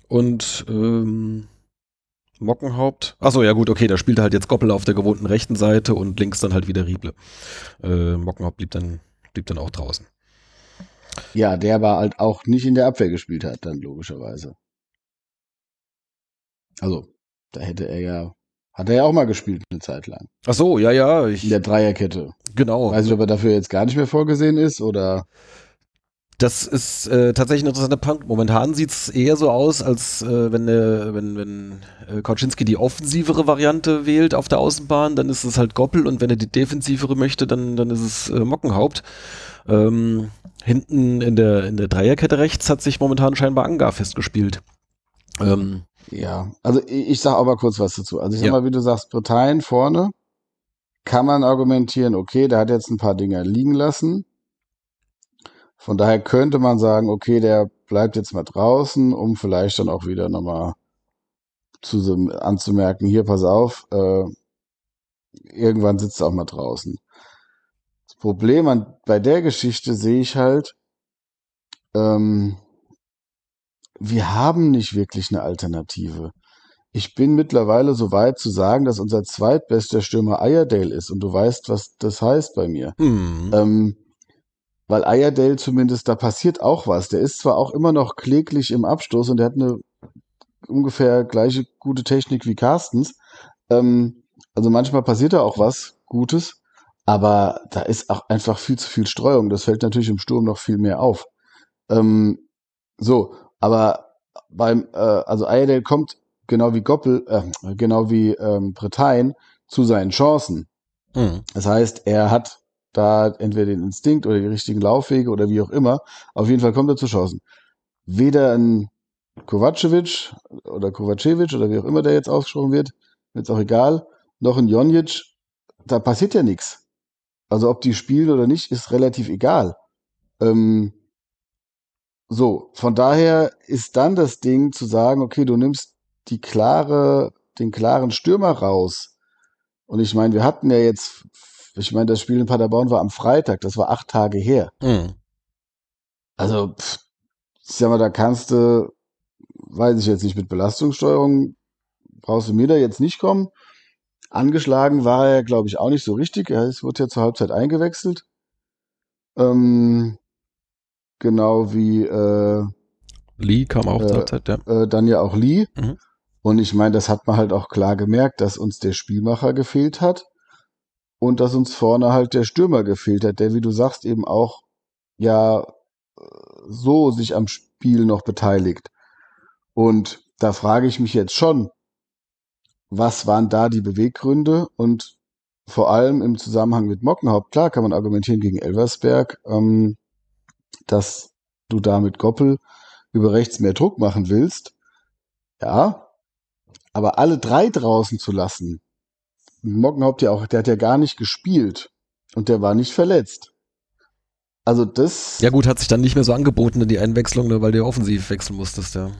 Und ähm, Mockenhaupt. Achso, ja gut, okay, da spielte halt jetzt Goppel auf der gewohnten rechten Seite und links dann halt wieder Rieble. Äh, Mockenhaupt blieb dann, blieb dann auch draußen. Ja, der aber halt auch nicht in der Abwehr gespielt hat, dann logischerweise. Also, da hätte er ja, hat er ja auch mal gespielt eine Zeit lang. Ach so, ja, ja, In ich, der Dreierkette. genau. Weiß nicht, ob er dafür jetzt gar nicht mehr vorgesehen ist oder. Das ist äh, tatsächlich ein interessanter Punkt. Momentan sieht es eher so aus, als äh, wenn, äh, wenn, wenn äh, Kautschinski die offensivere Variante wählt auf der Außenbahn, dann ist es halt Goppel und wenn er die defensivere möchte, dann, dann ist es äh, Mockenhaupt. Ähm, hinten in der, in der Dreierkette rechts hat sich momentan scheinbar Angar festgespielt. Ähm, Ja, also ich, ich sag aber kurz was dazu. Also ich sag Ja. mal, wie du sagst, Britannien vorne kann man argumentieren, okay, der hat jetzt ein paar Dinge liegen lassen. Von daher könnte man sagen, okay, der bleibt jetzt mal draußen, um vielleicht dann auch wieder nochmal zu anzumerken, hier, pass auf, äh, irgendwann sitzt er auch mal draußen. Das Problem an, bei der Geschichte sehe ich halt, ähm, wir haben nicht wirklich eine Alternative. Ich bin mittlerweile so weit zu sagen, dass unser zweitbester Stürmer Ayerdale ist und du weißt, was das heißt bei mir. hm, Ähm, weil Ayerdale zumindest, da passiert auch was. Der ist zwar auch immer noch kläglich im Abstoß und der hat eine ungefähr gleiche gute Technik wie Carstens. Ähm, also manchmal passiert da auch was Gutes, aber da ist auch einfach viel zu viel Streuung. Das fällt natürlich im Sturm noch viel mehr auf. Ähm, so, aber beim, äh, also Ayerdale kommt genau wie Goppel, äh, genau wie ähm, Bretagnen zu seinen Chancen. hm, Das heißt, er hat da entweder den Instinkt oder die richtigen Laufwege oder wie auch immer. Auf jeden Fall kommt er zu Chancen. Weder ein Kovacevic oder Kovacevic oder wie auch immer der jetzt ausgesprochen wird, ist auch egal, noch ein Jonjic, da passiert ja nichts. Also ob die spielen oder nicht, ist relativ egal. Ähm, so, von daher ist dann das Ding zu sagen, okay, du nimmst die klare, den klaren Stürmer raus. Und ich meine, wir hatten ja jetzt, ich meine, das Spiel in Paderborn war am Freitag, das war acht Tage her. hm. Also, pff, ich sag mal, da kannst du, weiß ich jetzt nicht, mit Belastungssteuerung brauchst du mir da jetzt nicht kommen. Angeschlagen war er, glaube ich, auch nicht so richtig. Er wurde ja zur Halbzeit eingewechselt. Ähm, genau wie äh, Lee kam auch Äh, zur Zeit, ja. äh, dann ja auch Lee. Mhm. Und ich meine, das hat man halt auch klar gemerkt, dass uns der Spielmacher gefehlt hat und dass uns vorne halt der Stürmer gefehlt hat, der, wie du sagst, eben auch ja so sich am Spiel noch beteiligt. Und da frage ich mich jetzt schon, was waren da die Beweggründe und vor allem im Zusammenhang mit Mockenhaupt, klar kann man argumentieren gegen Elversberg, ähm, dass du da mit Goppel über rechts mehr Druck machen willst. Ja, aber alle drei draußen zu lassen, Mockenhaupt ja auch, der hat ja gar nicht gespielt und der war nicht verletzt. Also das, Ja gut, hat sich dann nicht mehr so angeboten in die Einwechslung, ne, weil du offensiv wechseln musstest, ja.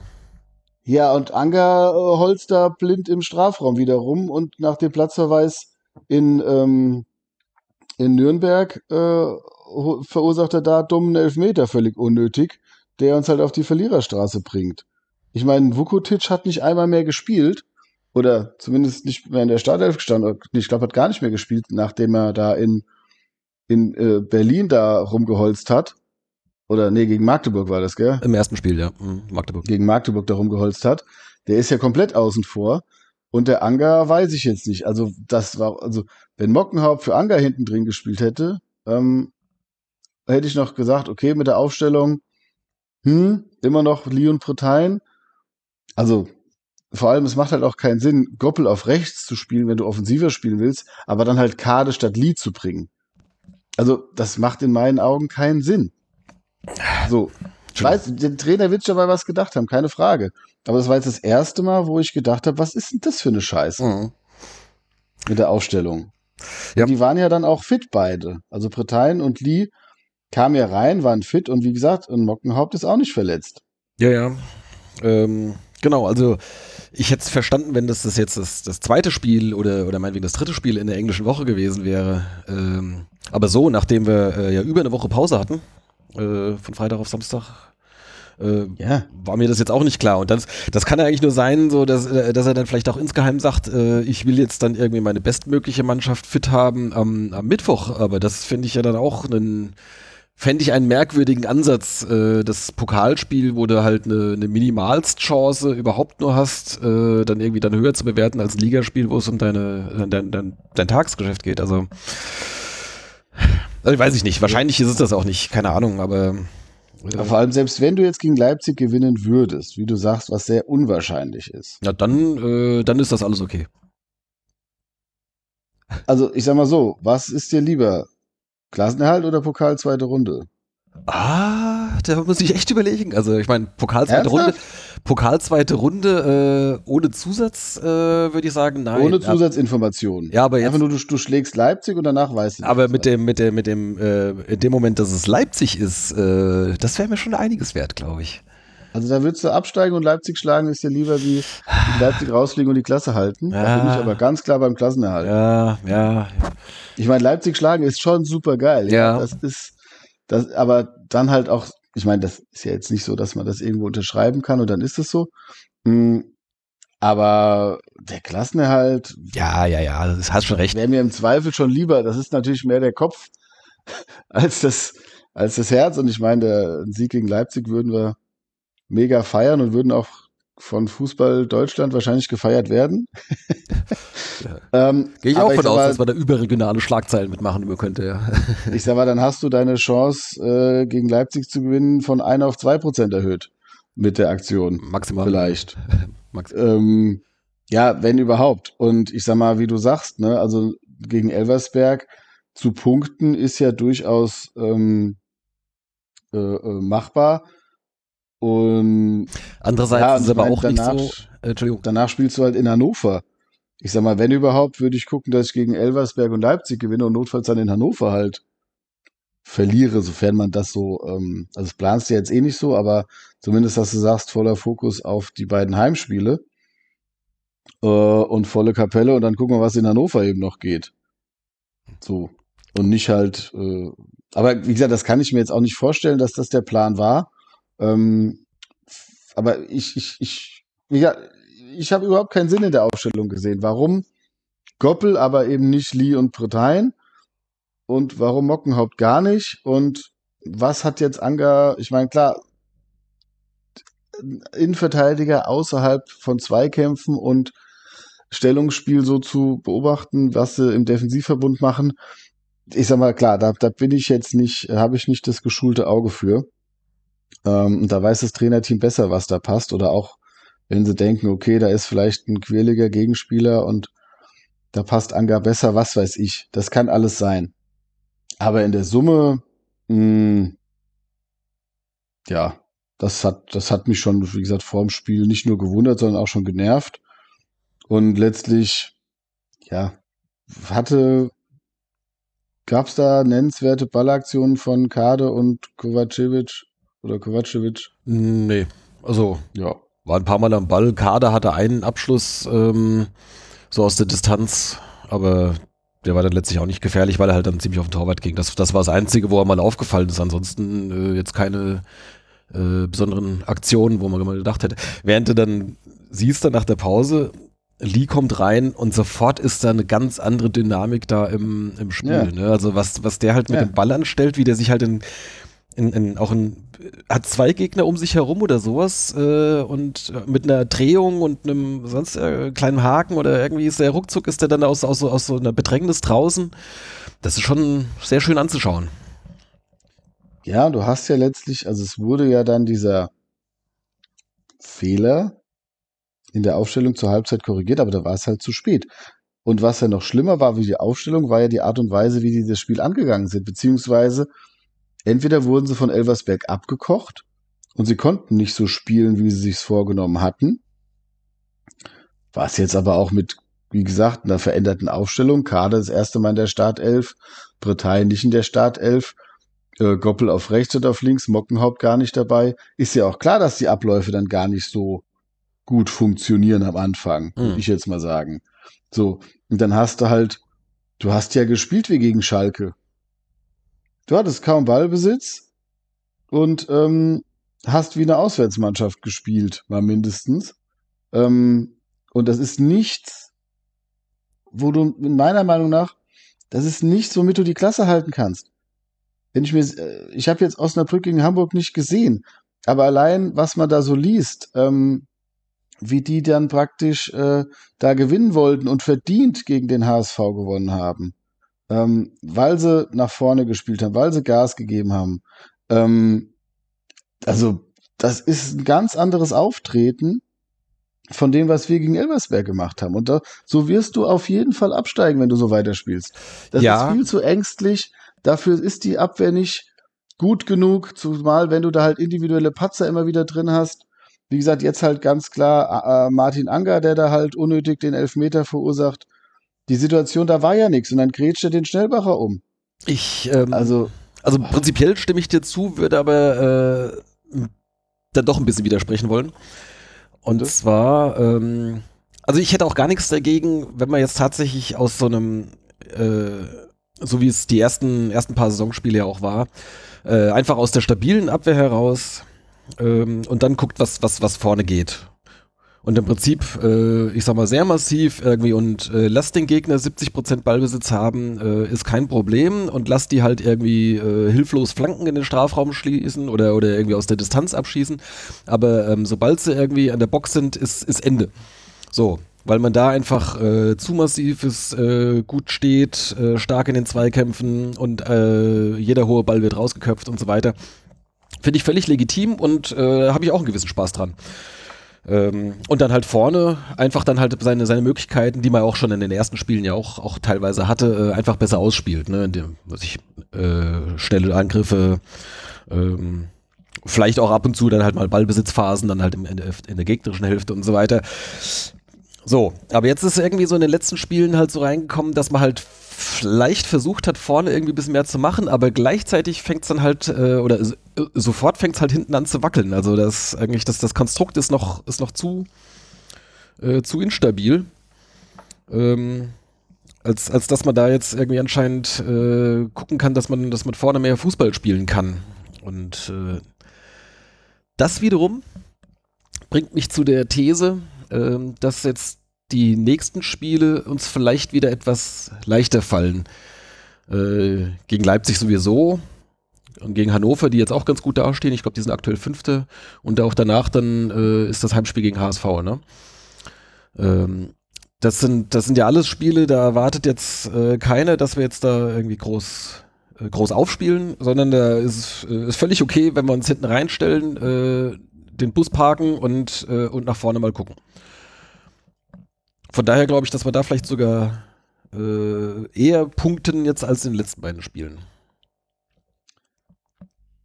ja und Anger äh, holzt da blind im Strafraum wieder rum und nach dem Platzverweis in, ähm, in Nürnberg äh, verursacht er da dummen Elfmeter völlig unnötig, der uns halt auf die Verliererstraße bringt. Ich meine, Vukotic hat nicht einmal mehr gespielt oder zumindest nicht mehr in der Startelf gestanden. Ich glaube, hat gar nicht mehr gespielt, nachdem er da in, in äh, Berlin da rumgeholzt hat. Oder nee, gegen Magdeburg war das, gell? Im ersten Spiel, ja. Mhm, Magdeburg. Gegen Magdeburg da rumgeholzt hat. Der ist ja komplett außen vor. Und der Anger weiß ich jetzt nicht. Also, das war, also, wenn Mockenhaupt für Anger hinten drin gespielt hätte, ähm, hätte ich noch gesagt, okay, mit der Aufstellung, hm, immer noch Leon Pretein. Also, vor allem, es macht halt auch keinen Sinn, Goppel auf rechts zu spielen, wenn du offensiver spielen willst, aber dann halt Kade statt Lee zu bringen. Also, das macht in meinen Augen keinen Sinn. So. Ich weiß, der Trainer wird mal was gedacht haben, keine Frage. Aber das war jetzt das erste Mal, wo ich gedacht habe, was ist denn das für eine Scheiße Mhm. mit der Aufstellung? Ja. Die waren ja dann auch fit beide. Also Pretein und Lee kamen ja rein, waren fit und wie gesagt, und Mockenhaupt ist auch nicht verletzt. Ja, ja. Ähm, genau, also ich hätte es verstanden, wenn das, das jetzt das, das zweite Spiel oder, oder meinetwegen das dritte Spiel in der englischen Woche gewesen wäre. Ähm, aber so, nachdem wir äh, ja über eine Woche Pause hatten, äh, von Freitag auf Samstag, äh, Ja. war mir das jetzt auch nicht klar. Und das, das kann ja eigentlich nur sein, so dass, äh, dass er dann vielleicht auch insgeheim sagt, äh, ich will jetzt dann irgendwie meine bestmögliche Mannschaft fit haben am, am Mittwoch. Aber das finde ich ja dann auch einen, fände ich einen merkwürdigen Ansatz. Äh, das Pokalspiel, wo du halt eine, eine Minimalstchance überhaupt nur hast, äh, dann irgendwie dann höher zu bewerten als ein Ligaspiel, wo es um deine, dein, dein, dein Tagesgeschäft geht. Also, also weiß ich nicht. Wahrscheinlich ist es das auch nicht. Keine Ahnung, aber äh, Aber vor allem, selbst wenn du jetzt gegen Leipzig gewinnen würdest, wie du sagst, was sehr unwahrscheinlich ist. Ja, dann, äh, dann ist das alles okay. Also, ich sag mal so, was ist dir lieber? Klassenerhalt oder Pokal zweite Runde? Ah, da muss ich echt überlegen. Also ich meine, Pokal zweite Ernsthaft? Runde, Pokal zweite Runde äh, ohne Zusatz, äh, würde ich sagen, nein. Ohne Zusatzinformationen. Ja, aber jetzt, Einfach nur, du, du schlägst Leipzig und danach weißt du. aber nicht, mit dem, mit dem, mit dem, äh, in dem Moment, dass es Leipzig ist, äh, das wäre mir schon einiges wert, glaube ich. Also da würdest du absteigen und Leipzig schlagen, ist dir lieber wie Leipzig rausfliegen und die Klasse halten. Da Ja. bin ich aber ganz klar beim Klassenerhalt. Ja, ja, Ich meine, Leipzig schlagen ist schon super geil. Ja. Das ist, das, aber dann halt auch, ich meine, das ist ja jetzt nicht so, dass man das irgendwo unterschreiben kann und dann ist es so. Mm, Aber der Klassenerhalt ja, ja, ja, das hast schon recht. wäre mir im Zweifel schon lieber. Das ist natürlich mehr der Kopf als das, als das Herz. Und ich meine, der ein Sieg gegen Leipzig würden wir mega feiern und würden auch von Fußball Deutschland wahrscheinlich gefeiert werden. ähm, Gehe ich auch von aus, mal, dass man da überregionale Schlagzeilen mitmachen über könnte, ja. Ich sag mal, dann hast du deine Chance, äh, gegen Leipzig zu gewinnen, von 1 auf 2 Prozent erhöht mit der Aktion. Maximal. Vielleicht. Max Ähm, ja, wenn überhaupt. Und ich sag mal, wie du sagst, ne, also gegen Elversberg zu punkten ist ja durchaus ähm, äh, äh, machbar. Und Andererseits Ja, ist es aber auch nicht danach- so. Äh, Entschuldigung. danach spielst du halt in Hannover. Ich sag mal, wenn überhaupt, würde ich gucken, dass ich gegen Elversberg und Leipzig gewinne und notfalls dann in Hannover halt verliere, sofern man das so, ähm, also das planst du jetzt eh nicht so, aber zumindest, dass du sagst, voller Fokus auf die beiden Heimspiele äh, und volle Kapelle und dann gucken wir, was in Hannover eben noch geht. So. Und nicht halt, äh, aber wie gesagt, das kann ich mir jetzt auch nicht vorstellen, dass das der Plan war. Ähm, aber ich, ich, ich, gesagt, ich habe überhaupt keinen Sinn in der Aufstellung gesehen. Warum Goppel, aber eben nicht Lee und Pretein? Und warum Mockenhaupt gar nicht? Und was hat jetzt Anga, ich meine, klar, Innenverteidiger außerhalb von Zweikämpfen und Stellungsspiel so zu beobachten, was sie im Defensivverbund machen. Ich sag mal, klar, da, da bin ich jetzt nicht, habe ich nicht das geschulte Auge für. Ähm, da weiß das Trainerteam besser, was da passt. Oder auch, wenn sie denken, okay, da ist vielleicht ein quirliger Gegenspieler und da passt Anga besser, was weiß ich. Das kann alles sein. Aber in der Summe, mh, hm, ja, das hat, das hat mich schon, wie gesagt, vor dem Spiel nicht nur gewundert, sondern auch schon genervt. Und letztlich, ja, hatte, gab es da nennenswerte Ballaktionen von Kade und Kovacevic oder Kovacevic? Nee, also ja, war ein paar Mal am Ball. Kade hatte einen Abschluss ähm, so aus der Distanz, aber der war dann letztlich auch nicht gefährlich, weil er halt dann ziemlich auf den Torwart ging. Das, das war das Einzige, wo er mal aufgefallen ist. Ansonsten äh, jetzt keine äh, besonderen Aktionen, wo man mal gedacht hätte. Während du dann siehst, dann nach der Pause, Lee kommt rein und sofort ist da eine ganz andere Dynamik da im, im Spiel. Ja. Ne? Also was, was der halt mit ja. dem Ball anstellt, wie der sich halt in, in, in, auch in, hat zwei Gegner um sich herum oder sowas äh, und mit einer Drehung und einem sonst äh, kleinen Haken oder irgendwie ist der ruckzuck ist der dann aus, aus, aus so einer Bedrängnis draußen. Das ist schon sehr schön anzuschauen. Ja, du hast ja letztlich, also es wurde ja dann dieser Fehler in der Aufstellung zur Halbzeit korrigiert, aber da war es halt zu spät. Und was ja noch schlimmer war wie die Aufstellung, war ja die Art und Weise, wie die das Spiel angegangen sind, beziehungsweise entweder wurden sie von Elversberg abgekocht und sie konnten nicht so spielen, wie sie sich's vorgenommen hatten. Was jetzt aber auch mit, wie gesagt, einer veränderten Aufstellung, gerade das erste Mal in der Startelf, Bretagien nicht in der Startelf, äh, Goppel auf rechts und auf links, Mockenhaupt gar nicht dabei. Ist ja auch klar, dass die Abläufe dann gar nicht so gut funktionieren am Anfang, mhm. würde ich jetzt mal sagen. So, und dann hast du halt, du hast ja gespielt wie gegen Schalke. Du hattest kaum Ballbesitz und ähm, hast wie eine Auswärtsmannschaft gespielt, mal mindestens. Ähm, und das ist nichts, wo du in meiner Meinung nach, das ist nichts, womit du die Klasse halten kannst wenn ich mir, äh, ich habe jetzt Osnabrück gegen Hamburg nicht gesehen, aber allein, was man da so liest, ähm, wie die dann praktisch äh, da gewinnen wollten und verdient gegen den HSV gewonnen haben, ähm, weil sie nach vorne gespielt haben, weil sie Gas gegeben haben. Ähm, also das ist ein ganz anderes Auftreten von dem, was wir gegen Elversberg gemacht haben. Und da, so wirst du auf jeden Fall absteigen, wenn du so weiterspielst. Das ja. ist viel zu ängstlich. Dafür ist die Abwehr nicht gut genug, zumal wenn du da halt individuelle Patzer immer wieder drin hast. Wie gesagt, jetzt halt ganz klar äh, Martin Anger, der da halt unnötig den Elfmeter verursacht. Die Situation, da war ja nichts und dann grätscht er den Schnellbacher um. Ich, ähm, also, also prinzipiell stimme ich dir zu, würde aber äh, dann doch ein bisschen widersprechen wollen. Und das? zwar, ähm, also ich hätte auch gar nichts dagegen, wenn man jetzt tatsächlich aus so einem äh, so wie es die ersten, ersten paar Saisonspiele ja auch war, äh, einfach aus der stabilen Abwehr heraus ähm, und dann guckt, was, was, was vorne geht. Und im Prinzip, äh, ich sag mal, sehr massiv irgendwie und äh, lasst den Gegner 70% Ballbesitz haben, äh, ist kein Problem und lasst die halt irgendwie äh, hilflos Flanken in den Strafraum schließen oder, oder irgendwie aus der Distanz abschießen. Aber ähm, sobald sie irgendwie an der Box sind, ist, ist Ende. So, weil man da einfach äh, zu massiv ist, äh, gut steht, äh, stark in den Zweikämpfen und äh, jeder hohe Ball wird rausgeköpft und so weiter. Finde ich völlig legitim und äh, habe ich auch einen gewissen Spaß dran. Ähm, und dann halt vorne einfach dann halt seine, seine Möglichkeiten, die man auch schon in den ersten Spielen ja auch, auch teilweise hatte, äh, einfach besser ausspielt. Ne? Indem, was ich äh, schnelle Angriffe, ähm, vielleicht auch ab und zu dann halt mal Ballbesitzphasen, dann halt im, in, der, in der gegnerischen Hälfte und so weiter. So, aber jetzt ist irgendwie so in den letzten Spielen halt so reingekommen, dass man halt vielleicht versucht hat, vorne irgendwie ein bisschen mehr zu machen, aber gleichzeitig fängt es dann halt, äh, oder sofort fängt es halt hinten an zu wackeln. Also das eigentlich, das, das Konstrukt ist noch, ist noch zu, äh, zu instabil. Ähm, als, als dass man da jetzt irgendwie anscheinend äh, gucken kann, dass man, dass man vorne mehr Fußball spielen kann. Und äh, das wiederum bringt mich zu der These, ähm, dass jetzt die nächsten Spiele uns vielleicht wieder etwas leichter fallen. Äh, gegen Leipzig sowieso, gegen Hannover, die jetzt auch ganz gut dastehen. Ich glaube, die sind aktuell Fünfte. Und auch danach dann äh, ist das Heimspiel gegen HSV, ne? Ähm, das sind, das sind ja alles Spiele, da erwartet jetzt äh, keiner, dass wir jetzt da irgendwie groß, äh, groß aufspielen, sondern da ist, äh, ist völlig okay, wenn wir uns hinten reinstellen, äh, den Bus parken und, äh, und nach vorne mal gucken. Von daher glaube ich, dass wir da vielleicht sogar äh, eher punkten jetzt als in den letzten beiden Spielen.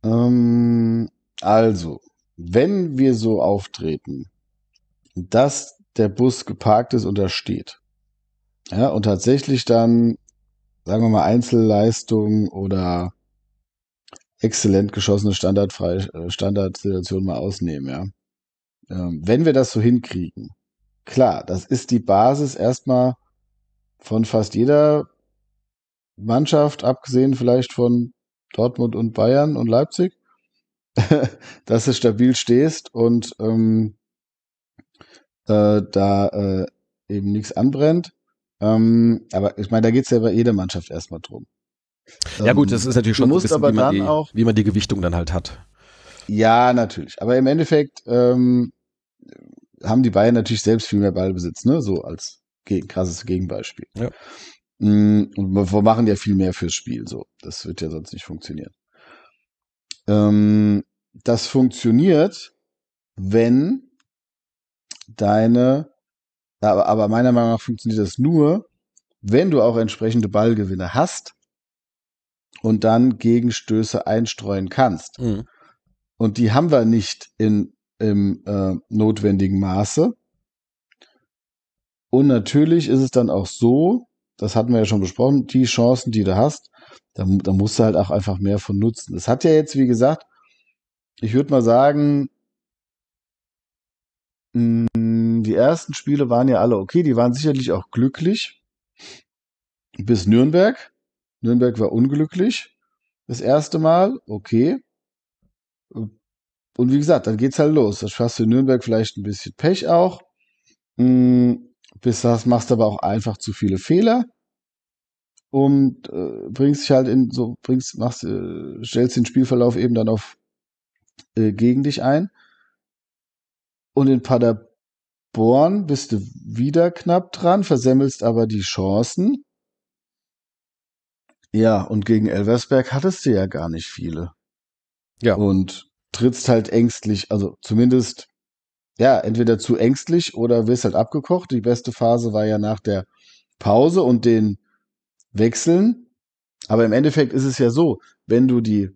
Ähm, also, wenn wir so auftreten, dass der Bus geparkt ist und da steht, ja, und tatsächlich dann, sagen wir mal, Einzelleistung oder exzellent geschossene standardfreie äh, Standardsituation mal ausnehmen, ja. Ähm, wenn wir das so hinkriegen, klar, das ist die Basis erstmal von fast jeder Mannschaft, abgesehen vielleicht von Dortmund und Bayern und Leipzig, dass du stabil stehst und ähm, äh, da äh, eben nichts anbrennt. Ähm, aber ich meine, da geht's ja bei jeder Mannschaft erstmal drum. Ja gut, das ist natürlich du schon musst wissen, aber wie, man dann die, auch- wie man die Gewichtung dann halt hat. Ja, natürlich. Aber im Endeffekt ähm, haben die Bayern natürlich selbst viel mehr Ballbesitz, ne? So als gegen, krasses Gegenbeispiel. Ja. Mm, Und wir wir machen ja viel mehr fürs Spiel. So, das wird ja sonst nicht funktionieren. Ähm, das funktioniert, wenn deine, aber, aber meiner Meinung nach funktioniert das nur, wenn du auch entsprechende Ballgewinne hast und dann Gegenstöße einstreuen kannst. Mhm. Und die haben wir nicht in, im äh, notwendigen Maße. Und natürlich ist es dann auch so, das hatten wir ja schon besprochen, die Chancen, die du hast, da, da musst du halt auch einfach mehr von nutzen. Das hat ja jetzt, wie gesagt, ich würde mal sagen, mh, die ersten Spiele waren ja alle okay, die waren sicherlich auch glücklich. Bis Nürnberg. Nürnberg war unglücklich. Das erste Mal, okay. Und wie gesagt, dann geht's halt los. Da hast du in Nürnberg vielleicht ein bisschen Pech auch. Mm, Bis das machst aber auch einfach zu viele Fehler. Und äh, bringst dich halt in so, bringst, machst, äh, stellst den Spielverlauf eben dann auf äh, gegen dich ein. Und in Paderborn bist du wieder knapp dran, versemmelst aber die Chancen. Ja, und gegen Elversberg hattest du ja gar nicht viele. Ja. Und trittst halt ängstlich, also zumindest, ja, entweder zu ängstlich oder wirst halt abgekocht. Die beste Phase war ja nach der Pause und den Wechseln. Aber im Endeffekt ist es ja so, wenn du die,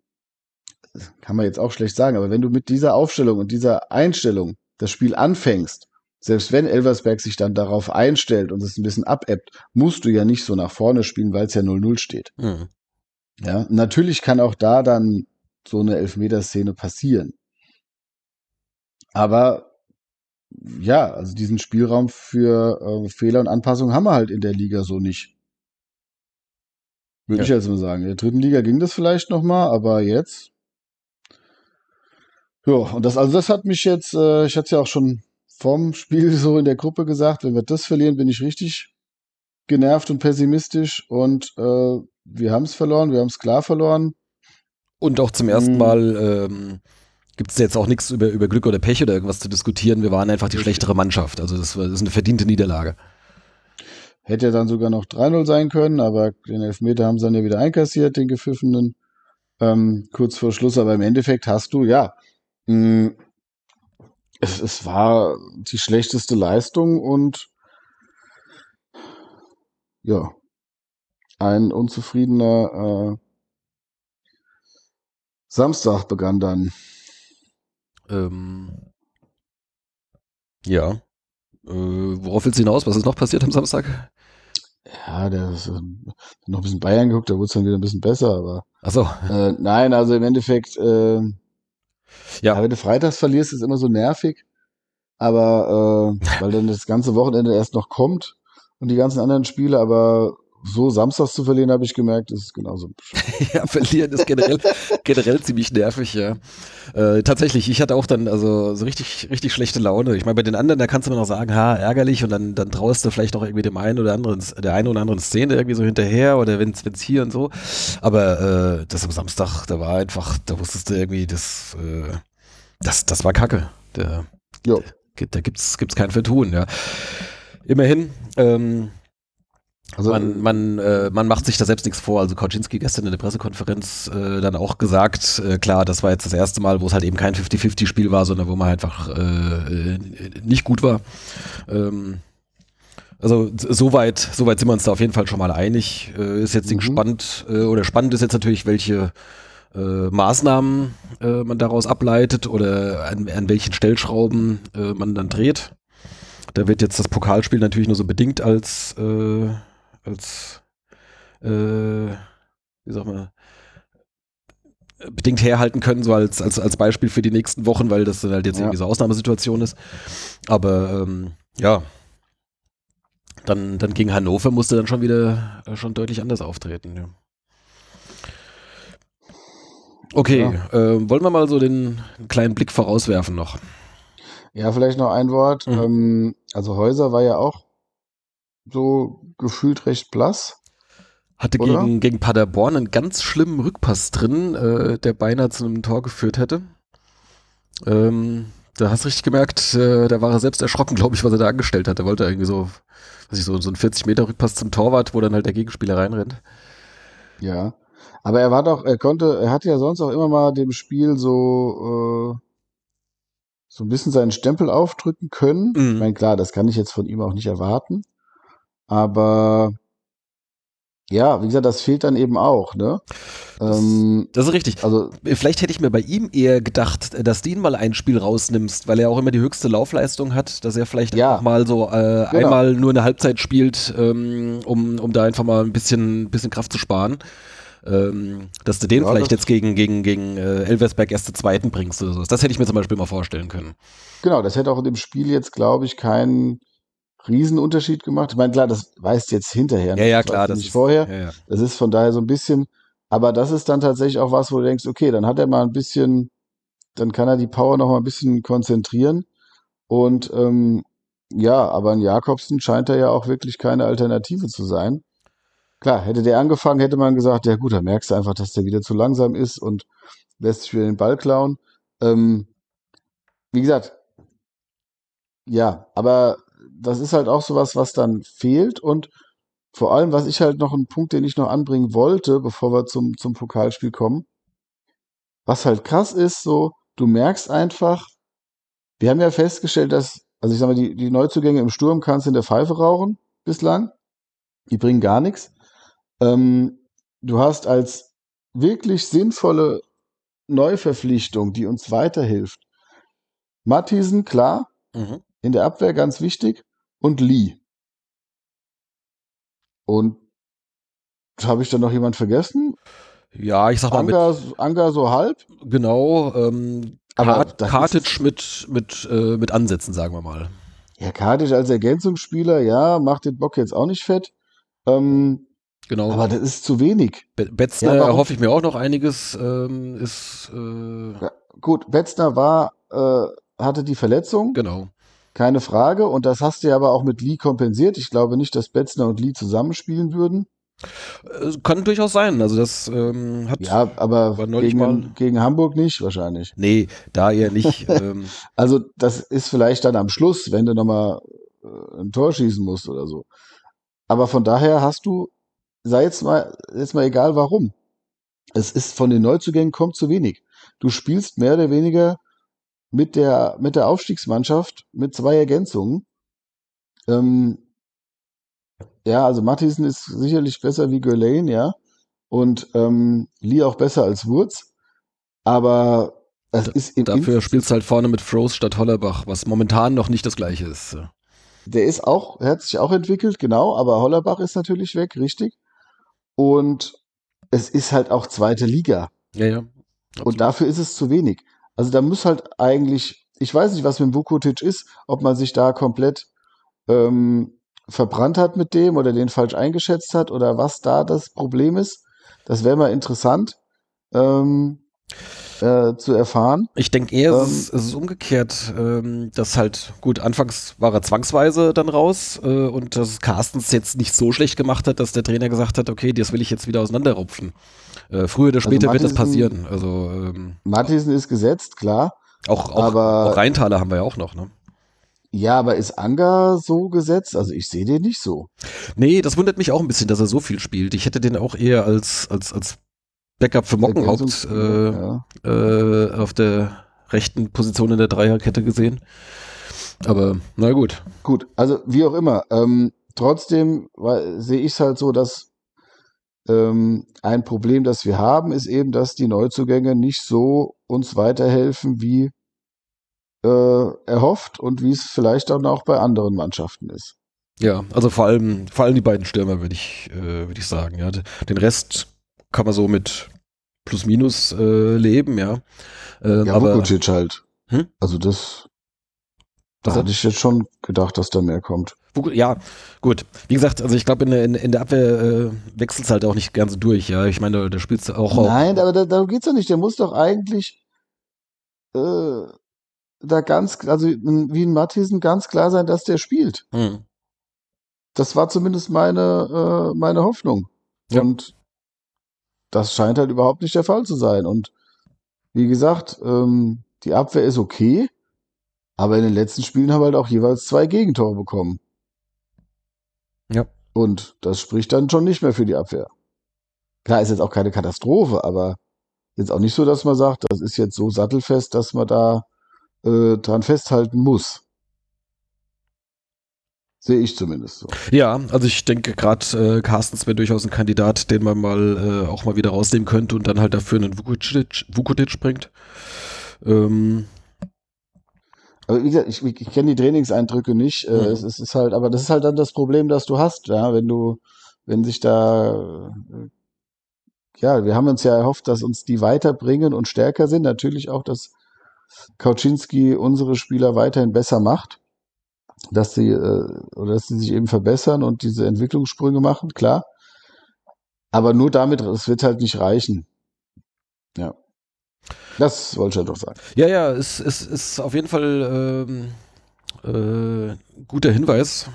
kann man jetzt auch schlecht sagen, aber wenn du mit dieser Aufstellung und dieser Einstellung das Spiel anfängst, selbst wenn Elversberg sich dann darauf einstellt und es ein bisschen abebbt, musst du ja nicht so nach vorne spielen, weil es ja 0-0 steht. Mhm. Ja, natürlich kann auch da dann so eine Elfmeterszene passieren. Aber ja, also diesen Spielraum für äh, Fehler und Anpassungen haben wir halt in der Liga so nicht. Würde Ja. ich jetzt mal sagen. In der dritten Liga ging das vielleicht noch mal, aber jetzt. Ja, und das, also das hat mich jetzt, äh, ich hatte es ja auch schon vom Spiel so in der Gruppe gesagt, wenn wir das verlieren, bin ich richtig genervt und pessimistisch und äh, wir haben es verloren, wir haben es klar verloren. Und auch zum ersten Mhm. Mal ähm, gibt es jetzt auch nichts über, über Glück oder Pech oder irgendwas zu diskutieren. Wir waren einfach die schlechtere Mannschaft. Also das, war, das ist eine verdiente Niederlage. Hätte ja dann sogar noch 3-0 sein können, aber den Elfmeter haben sie dann ja wieder einkassiert, den gepfiffenen, ähm, kurz vor Schluss. Aber im Endeffekt hast du, ja, mh, es, es war die schlechteste Leistung und ja, ein unzufriedener äh, Samstag begann dann. Ähm, ja. Äh, worauf willst du hinaus? Was ist noch passiert am Samstag? Ja, der ist, äh, noch ein bisschen Bayern geguckt, da wurde es dann wieder ein bisschen besser, aber Achso, Äh, nein, also im Endeffekt, äh, ja. Ja. wenn du freitags verlierst, ist immer so nervig. Aber äh, weil dann das ganze Wochenende erst noch kommt und die ganzen anderen Spiele, aber so samstags zu verlieren, habe ich gemerkt, ist genauso. ja, verlieren ist generell, generell ziemlich nervig, ja. Äh, tatsächlich, ich hatte auch dann also so richtig, richtig schlechte Laune. Ich meine, bei den anderen, da kannst du immer noch sagen, ha, ärgerlich und dann, dann traust du vielleicht auch irgendwie dem einen oder anderen, der einen oder anderen Szene irgendwie so hinterher oder wenn es hier und so. Aber äh, das am Samstag, da war einfach, da wusstest du irgendwie, das, äh, das, das war Kacke. Da, Jo. da gibt's, gibt's kein Vertun, ja. Immerhin, ähm, Also, man, man, äh, man macht sich da selbst nichts vor. Also Kaczynski gestern in der Pressekonferenz äh, dann auch gesagt, äh, klar, das war jetzt das erste Mal, wo es halt eben kein 50-50-Spiel war, sondern wo man einfach äh, äh, nicht gut war. Ähm, also soweit, soweit sind wir uns da auf jeden Fall schon mal einig. Äh, ist jetzt Mhm. gespannt äh, oder spannend ist jetzt natürlich, welche äh, Maßnahmen äh, man daraus ableitet oder an, an welchen Stellschrauben äh, man dann dreht. Da wird jetzt das Pokalspiel natürlich nur so bedingt als, äh, als äh, wie sag man, bedingt herhalten können, so als, als, als Beispiel für die nächsten Wochen, weil das dann halt jetzt Ja. irgendwie so Ausnahmesituation ist. Aber ähm, ja, dann, dann gegen Hannover musste dann schon wieder äh, schon deutlich anders auftreten. Ja. Okay, äh, wollen wir mal so den einen kleinen Blick vorauswerfen noch. ja, vielleicht noch ein Wort. Mhm. Ähm, also Häuser war ja auch so gefühlt recht blass. Hatte Oder? gegen, gegen Paderborn einen ganz schlimmen Rückpass drin, äh, der beinahe zu einem Tor geführt hätte. Ähm, da hast du richtig gemerkt, äh, da war er selbst erschrocken, glaube ich, was er da angestellt hat. Er wollte irgendwie so, weiß ich, so, so einen 40-Meter-Rückpass zum Torwart, wo dann halt der Gegenspieler reinrennt. Ja. Aber er war doch, er konnte, er hat ja sonst auch immer mal dem Spiel so, äh, so ein bisschen seinen Stempel aufdrücken können. Mhm. Ich meine, klar, das kann ich jetzt von ihm auch nicht erwarten. Aber ja, wie gesagt, das fehlt dann eben auch, ne? Das- ähm, Das ist richtig. also, Vielleicht hätte ich mir bei ihm eher gedacht, dass du ihn mal ein Spiel rausnimmst, weil er auch immer die höchste Laufleistung hat, dass er vielleicht Ja. einfach mal so äh, Genau. einmal nur eine Halbzeit spielt, ähm, um, um da einfach mal ein bisschen, bisschen Kraft zu sparen. Ähm, dass du den Ja, vielleicht jetzt gegen, gegen, gegen äh, Elversberg erste Zweiten bringst oder so. Das hätte ich mir zum Beispiel mal vorstellen können. genau, das hätte auch in dem Spiel jetzt, glaube ich, keinen Riesenunterschied gemacht. Ich meine, klar, das weißt jetzt hinterher. Ja, ja, das klar. Das nicht ist, vorher. Ja, ja. Das ist von daher so ein bisschen, aber das ist dann tatsächlich auch was, wo du denkst, okay, dann hat er mal ein bisschen, dann kann er die Power noch mal ein bisschen konzentrieren. Und ähm, ja, aber ein Jakobsen scheint er ja auch wirklich keine Alternative zu sein. Klar, hätte der angefangen, hätte man gesagt, ja gut, da merkst du einfach, dass der wieder zu langsam ist und lässt sich wieder den Ball klauen. Ähm, wie gesagt, ja, aber das ist halt auch sowas, was dann fehlt und vor allem, was ich halt noch einen Punkt, den ich noch anbringen wollte, bevor wir zum, zum Pokalspiel kommen. Was halt krass ist, so, du merkst einfach, wir haben ja festgestellt, dass, also ich sag mal, die, die Neuzugänge im Sturm kannst du in der Pfeife rauchen, bislang. Die bringen gar nichts. Ähm, du hast als wirklich sinnvolle Neuverpflichtung, die uns weiterhilft, Matthiesen, klar, Mhm. in der Abwehr ganz wichtig und Lee. Und habe ich da noch jemand vergessen? ja, ich sag mal, mit, Anga, Anga so halb? genau, ähm, Aber Kartic mit, mit, äh, mit Ansätzen, sagen wir mal. Ja, Kadic als Ergänzungsspieler, ja, macht den Bock jetzt auch nicht fett. Ähm, Genau. aber das ist zu wenig. Be Betzner Ja, hoffe ich mir auch noch einiges. Ähm, ist, äh, Ja. Gut, Betzner war, äh, hatte die Verletzung, genau. Keine Frage. Und das hast du ja aber auch mit Lee kompensiert. Ich glaube nicht, dass Betzner und Lee zusammenspielen würden. Äh, kann durchaus sein. Also das ähm, hat. Ja, aber gegen, gegen Hamburg nicht wahrscheinlich. Nee, da eher nicht. ähm, Also das ist vielleicht dann am Schluss, wenn du nochmal äh, ein Tor schießen musst oder so. Aber von daher hast du, sei jetzt mal, jetzt mal egal warum. Es ist von den Neuzugängen kommt zu wenig. Du spielst mehr oder weniger mit der, mit der Aufstiegsmannschaft mit zwei Ergänzungen. Ähm, ja, also Mattisen ist sicherlich besser wie Gurlane, ja. Und ähm, Lee auch besser als Wurz. Aber es Da- ist im dafür spielst du halt vorne mit Froze statt Hollerbach, was momentan noch nicht das gleiche ist. Der ist auch, er hat sich auch entwickelt, genau, aber Hollerbach ist natürlich weg, richtig. Und es ist halt auch zweite Liga. Ja, ja. Und dafür ist es zu wenig. Also da muss halt eigentlich, ich weiß nicht, was mit Vukotic ist, ob man sich da komplett ähm, verbrannt hat mit dem oder den falsch eingeschätzt hat oder was da das Problem ist. Das wäre mal interessant ähm, äh, zu erfahren. Ich denke eher, Ähm, es, ist, es ist umgekehrt, ähm, dass halt, gut, anfangs war er zwangsweise dann raus äh, und dass Carstens jetzt nicht so schlecht gemacht hat, dass der Trainer gesagt hat, okay, das will ich jetzt wieder auseinanderrupfen. Äh, früher oder später wird das passieren. Also ähm, Matthiesen ist gesetzt, klar. auch, auch, Aber- auch Rheintaler haben wir ja auch noch, ne? Ja, aber ist Anga so gesetzt? Also ich sehe den nicht so. Nee, das wundert mich auch ein bisschen, dass er so viel spielt. Ich hätte den auch eher als, als, als Backup für Mockenhaupt äh, ja. äh, auf der rechten Position in der Dreierkette gesehen. Aber na gut. Gut, also wie auch immer. Ähm, trotzdem sehe ich es halt so, dass ähm, ein Problem, das wir haben, ist eben, dass die Neuzugänge nicht so uns weiterhelfen, wie äh, erhofft und wie es vielleicht dann auch bei anderen Mannschaften ist. Ja, also vor allem, vor allem die beiden Stürmer würde ich, äh, würde ich sagen. Ja, den Rest kann man so mit plus minus äh, leben, ja. Ähm, Ja, aber Vukovic halt. Hm? Also das, da Was hatte ich jetzt schon gedacht, dass da mehr kommt. Ja, gut. Wie gesagt, also ich glaube in, der- in, in der Abwehr äh, wechselt es halt auch nicht ganz durch. Ja, ich meine, da spielst du auch. auch Nein, aber da, darum geht's doch nicht. Der muss doch eigentlich äh, da ganz, also wie ein Matthiesen ganz klar sein, dass der spielt. Hm. Das war zumindest meine, äh, meine Hoffnung. Ja. Und das scheint halt überhaupt nicht der Fall zu sein. Und wie gesagt, ähm, die Abwehr ist okay, aber in den letzten Spielen haben wir halt auch jeweils zwei Gegentore bekommen. Ja. Und das spricht dann schon nicht mehr für die Abwehr. Klar, ist jetzt auch keine Katastrophe, aber jetzt auch nicht so, dass man sagt, das ist jetzt so sattelfest, dass man da äh, dran festhalten muss. Sehe ich zumindest so. Ja, also ich denke gerade äh, Carstens wäre durchaus ein Kandidat, den man mal äh, auch mal wieder rausnehmen könnte und dann halt dafür einen Vukotic, Vukotic bringt. Ähm, Aber wie gesagt, ich, ich kenne die Trainingseindrücke nicht. Äh, Mhm. es, es ist halt, aber das ist halt dann das Problem, das du hast, ja, wenn du, wenn sich da, äh, ja, wir haben uns ja erhofft, dass uns die weiterbringen und stärker sind. Natürlich auch, dass Kauczynski unsere Spieler weiterhin besser macht, dass sie äh, oder dass sie sich eben verbessern und diese Entwicklungssprünge machen, klar. Aber nur damit, es wird halt nicht reichen. Ja. Das wollte ich halt doch sagen. ja, ja, es ist, ist, ist auf jeden Fall ähm, äh, guter Hinweis.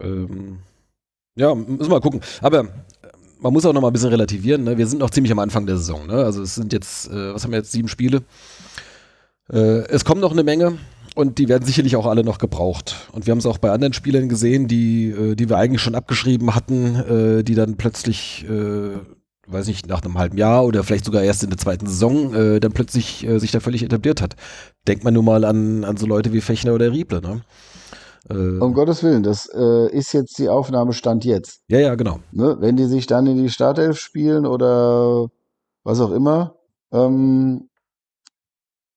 Ähm, ja, müssen wir mal gucken. Aber äh, man muss auch noch mal ein bisschen relativieren. Ne? Wir sind noch ziemlich am Anfang der Saison. Ne? Also es sind jetzt, äh, was haben wir jetzt, sieben Spiele. Äh, es kommen noch eine Menge und die werden sicherlich auch alle noch gebraucht. Und wir haben es auch bei anderen Spielern gesehen, die, äh, die wir eigentlich schon abgeschrieben hatten, äh, die dann plötzlich, äh, weiß nicht, nach einem halben Jahr oder vielleicht sogar erst in der zweiten Saison, dann plötzlich sich da völlig etabliert hat. Denkt man nur mal an, an so Leute wie Fechner oder Rieble. Ne? Um Gottes Willen, das äh, ist jetzt die Aufnahmestand jetzt. ja, ja, genau. Ne? Wenn die sich dann in die Startelf spielen oder was auch immer. Ähm,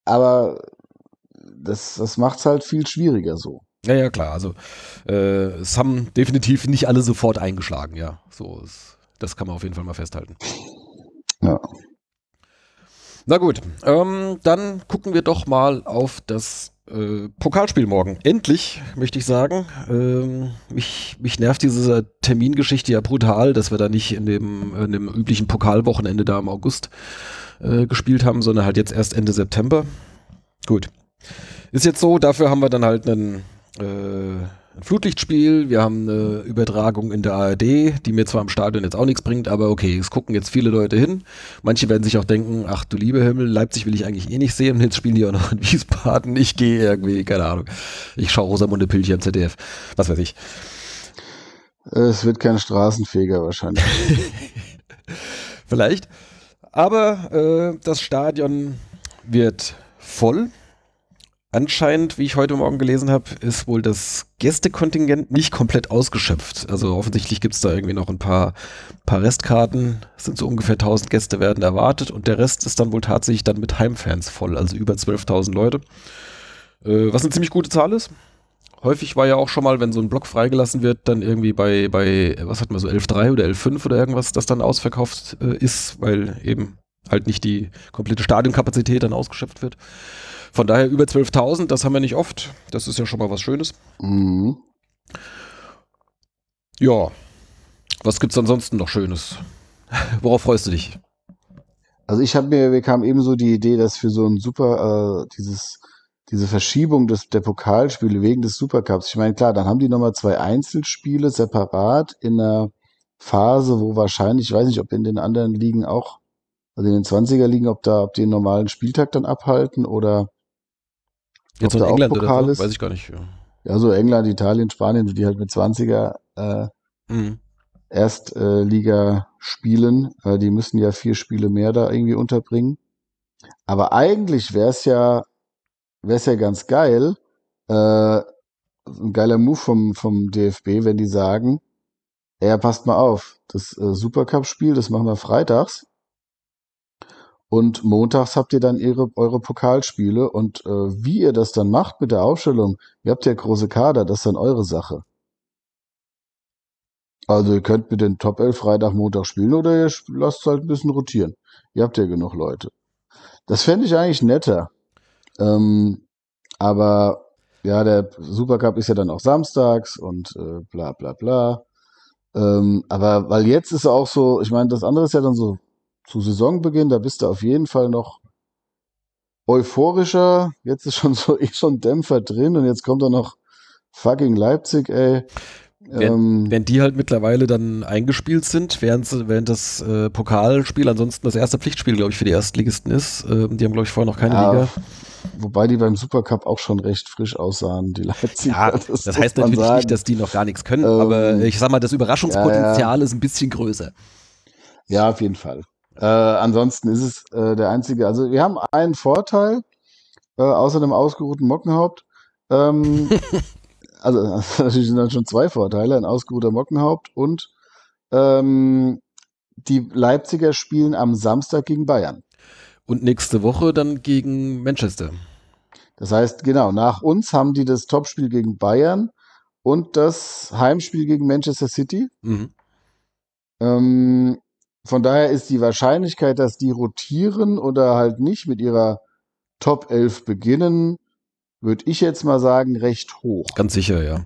aber das, das macht es halt viel schwieriger so. Ja, ja, klar. Also äh, es haben definitiv nicht alle sofort eingeschlagen, ja. So, es, das kann man auf jeden Fall mal festhalten. Ja. Na gut, ähm, dann gucken wir doch mal auf das äh, Pokalspiel morgen. Endlich, möchte ich sagen. Ähm, mich, mich nervt diese Termingeschichte ja brutal, dass wir da nicht in dem, in dem üblichen Pokalwochenende da im August äh, gespielt haben, sondern halt jetzt erst Ende September. Gut. Ist jetzt so, dafür haben wir dann halt einen, äh, ein Flutlichtspiel, wir haben eine Übertragung in der ARD, die mir zwar im Stadion jetzt auch nichts bringt, aber okay, es gucken jetzt viele Leute hin. Manche werden sich auch denken, ach du liebe Himmel, Leipzig will ich eigentlich eh nicht sehen und jetzt spielen die auch noch in Wiesbaden. Ich gehe irgendwie, keine Ahnung. Ich schaue Rosamunde Pilcher im ZDF. Was weiß ich. Es wird kein Straßenfeger wahrscheinlich. Vielleicht. Aber äh, das Stadion wird voll. Anscheinend, wie ich heute Morgen gelesen habe, ist wohl das Gästekontingent nicht komplett ausgeschöpft. Also offensichtlich gibt es da irgendwie noch ein paar, paar Restkarten. Es sind so ungefähr 1000 Gäste werden erwartet und der Rest ist dann wohl tatsächlich dann mit Heimfans voll, also über 12.000 Leute. Äh, was eine ziemlich gute Zahl ist. Häufig war ja auch schon mal, wenn so ein Block freigelassen wird, dann irgendwie bei, bei was hat man so, 11.3 oder 11.5 oder irgendwas, das dann ausverkauft äh, ist, weil eben halt nicht die komplette Stadionkapazität dann ausgeschöpft wird. Von daher über 12.000, das haben wir nicht oft. Das ist ja schon mal was Schönes. mhm. Ja. Was gibt's ansonsten noch Schönes? Worauf freust du dich? Also ich habe mir, wir kamen ebenso die Idee, dass für so ein super, äh, dieses, diese Verschiebung des, der Pokalspiele wegen des Supercups, ich meine, klar, dann haben die nochmal zwei Einzelspiele separat in einer Phase, wo wahrscheinlich, ich weiß nicht, ob in den anderen Ligen auch, also in den 20er Ligen, ob da, ob die einen normalen Spieltag dann abhalten oder Jetzt ob da auch England Pokal oder so? ist. Weiß ich gar nicht. Ja. Ja, so England, Italien, Spanien, die halt mit 20er äh, Mhm. Erstliga spielen. Äh, die müssen ja vier Spiele mehr da irgendwie unterbringen. Aber eigentlich wäre es ja, wäre es ja ganz geil, äh, ein geiler Move vom, vom DFB, wenn die sagen, ja, passt mal auf, das äh, Supercup-Spiel, das machen wir freitags. Und montags habt ihr dann ihre, eure Pokalspiele. Und äh, wie ihr das dann macht mit der Aufstellung, ihr habt ja große Kader, das ist dann eure Sache. Also ihr könnt mit den Top 11 Freitag, Montag spielen oder ihr lasst halt ein bisschen rotieren. Ihr habt ja genug Leute. Das fände ich eigentlich netter. Ähm, aber ja, der Supercup ist ja dann auch samstags und äh, bla bla bla. Ähm, aber weil jetzt ist auch so, ich meine, das andere ist ja dann so zu Saisonbeginn, da bist du auf jeden Fall noch euphorischer. Jetzt ist schon so eh schon Dämpfer drin und jetzt kommt da noch fucking Leipzig, ey. Ähm, Während die halt mittlerweile dann eingespielt sind, während, während das äh, Pokalspiel ansonsten das erste Pflichtspiel, glaube ich, für die Erstligisten ist. Ähm, die haben, glaube ich, vorher noch keine ja, Liga. Wobei die beim Supercup auch schon recht frisch aussahen, die Leipziger. Ja, das, muss heißt natürlich sagen. nicht, dass die noch gar nichts können, Ähm, aber ich sag mal, das Überraschungspotenzial ist ein bisschen größer. Ja, auf jeden Fall. Äh, ansonsten ist es äh, der einzige. Also wir haben einen Vorteil, äh, außer dem ausgeruhten Mockenhaupt. Ähm, also also natürlich sind dann schon zwei Vorteile, ein ausgeruhter Mockenhaupt und ähm, die Leipziger spielen am Samstag gegen Bayern. Und nächste Woche dann gegen Manchester. Das heißt, genau, nach uns haben die das Topspiel gegen Bayern und das Heimspiel gegen Manchester City. Mhm. Ähm, von daher ist die Wahrscheinlichkeit, dass die rotieren oder halt nicht mit ihrer Top 11 beginnen, würde ich jetzt mal sagen, recht hoch. Ganz sicher, ja.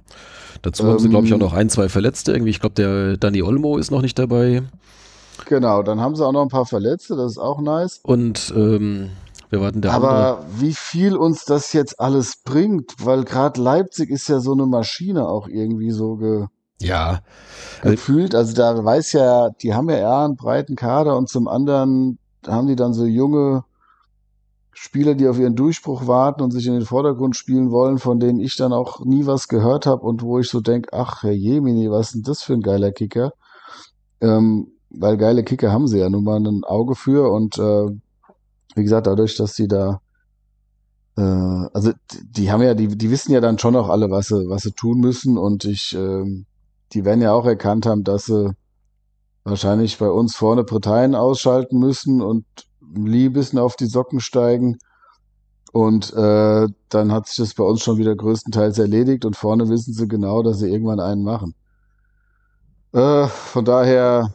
Dazu haben sie, Ähm, glaube ich, auch noch ein, zwei Verletzte. Irgendwie, ich glaube, der Danny Olmo ist noch nicht dabei. Genau, dann haben sie auch noch ein paar Verletzte, das ist auch nice. Und ähm, wer war denn der andere? Aber wie viel uns das jetzt alles bringt, weil gerade Leipzig ist ja so eine Maschine auch irgendwie so ge Ja, Also- gefühlt. Also da weiß ja, die haben ja eher einen breiten Kader und zum anderen haben die dann so junge Spieler, die auf ihren Durchbruch warten und sich in den Vordergrund spielen wollen, von denen ich dann auch nie was gehört habe und wo ich so denke, ach Herr Jemini, was ist denn das für ein geiler Kicker? Ähm, weil geile Kicker haben sie ja nun mal ein Auge für und äh, wie gesagt, dadurch, dass die da äh, also die, die haben ja, die, die wissen ja dann schon auch alle, was sie, was sie tun müssen und ich, ähm, die werden ja auch erkannt haben, dass sie wahrscheinlich bei uns vorne Parteien ausschalten müssen und Lee ein bisschen auf die Socken steigen. Und äh, dann hat sich das bei uns schon wieder größtenteils erledigt und vorne wissen sie genau, dass sie irgendwann einen machen. Äh, von daher,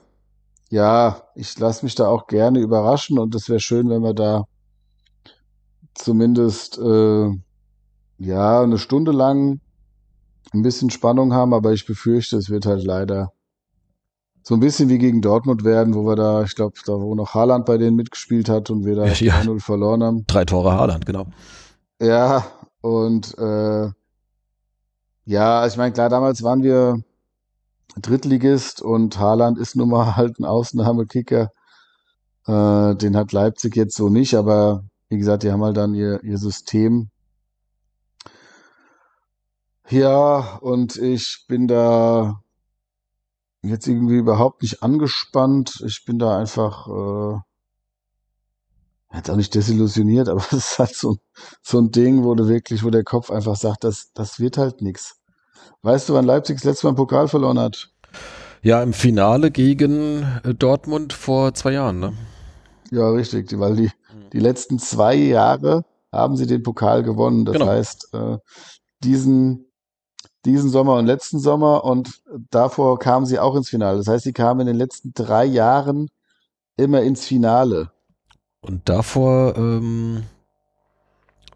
ja, ich lasse mich da auch gerne überraschen und es wäre schön, wenn wir da zumindest äh, ja eine Stunde lang ein bisschen Spannung haben, aber ich befürchte, es wird halt leider so ein bisschen wie gegen Dortmund werden, wo wir da, ich glaube, da wo noch Haaland bei denen mitgespielt hat und wir da Ja. 3-0 verloren haben. drei Tore Haaland, genau. Ja, und äh, ja, ich meine, klar, damals waren wir Drittligist und Haaland ist nun mal halt ein Ausnahmekicker. Äh, den hat Leipzig jetzt so nicht, aber wie gesagt, die haben halt dann ihr, ihr System. Ja, und ich bin da jetzt irgendwie überhaupt nicht angespannt. Ich bin da einfach äh, jetzt auch nicht desillusioniert, aber es ist halt so, so ein Ding, wo du wirklich, wo der Kopf einfach sagt, das, das wird halt nix. Weißt du, wann Leipzig das letzte Mal einen Pokal verloren hat? Ja, im Finale gegen äh, Dortmund vor zwei Jahren, ne? Ja, richtig, weil die, die letzten zwei Jahre haben sie den Pokal gewonnen. Das Genau. heißt, äh, diesen, diesen Sommer und letzten Sommer und davor kamen sie auch ins Finale. Das heißt, sie kamen in den letzten drei Jahren immer ins Finale. Und davor, ähm,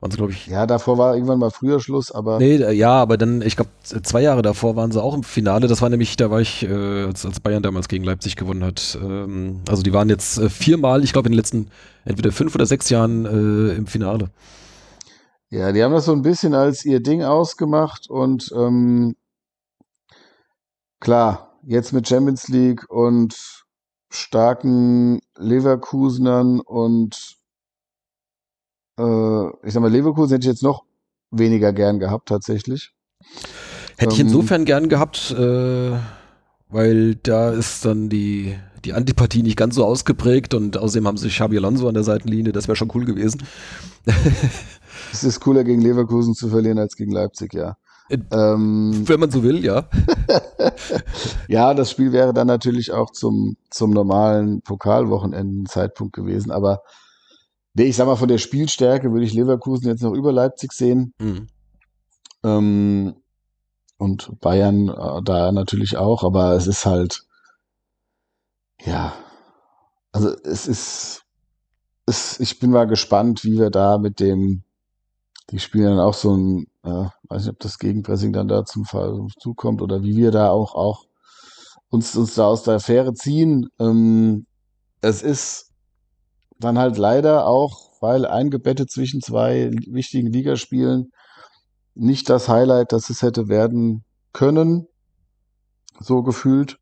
Waren sie, glaube ich. Ja, davor war irgendwann mal früher Schluss, aber Nee, ja, aber dann, ich glaube, zwei Jahre davor waren sie auch im Finale. Das war nämlich, da war ich, äh, als, als Bayern damals gegen Leipzig gewonnen hat. Ähm, also die waren jetzt äh, viermal, ich glaube, in den letzten entweder fünf oder sechs Jahren äh, im Finale. Ja, die haben das so ein bisschen als ihr Ding ausgemacht und ähm, klar, jetzt mit Champions League und starken Leverkusenern und äh, ich sag mal, Leverkusen hätte ich jetzt noch weniger gern gehabt tatsächlich. Hätte ich Ähm, insofern gern gehabt, äh, weil da ist dann die, die Antipathie nicht ganz so ausgeprägt und außerdem haben sie Xabi Alonso an der Seitenlinie, das wäre schon cool gewesen. Es ist cooler gegen Leverkusen zu verlieren als gegen Leipzig, ja. Äh, Ähm, Wenn man so will, ja. ja, das Spiel wäre dann natürlich auch zum, zum normalen Pokalwochenenden Zeitpunkt gewesen, aber nee, ich sag mal, von der Spielstärke würde ich Leverkusen jetzt noch über Leipzig sehen. Mhm. Ähm, und Bayern äh, da natürlich auch, aber es ist halt, ja, also es ist, es, ich bin mal gespannt, wie wir da mit dem, die spielen dann auch so ein, äh, weiß nicht, ob das Gegenpressing dann da zum Fall zukommt oder wie wir da auch, auch uns, uns da aus der Affäre ziehen. Ähm, es ist dann halt leider auch, weil eingebettet zwischen zwei wichtigen Ligaspielen, nicht das Highlight, das es hätte werden können, so gefühlt.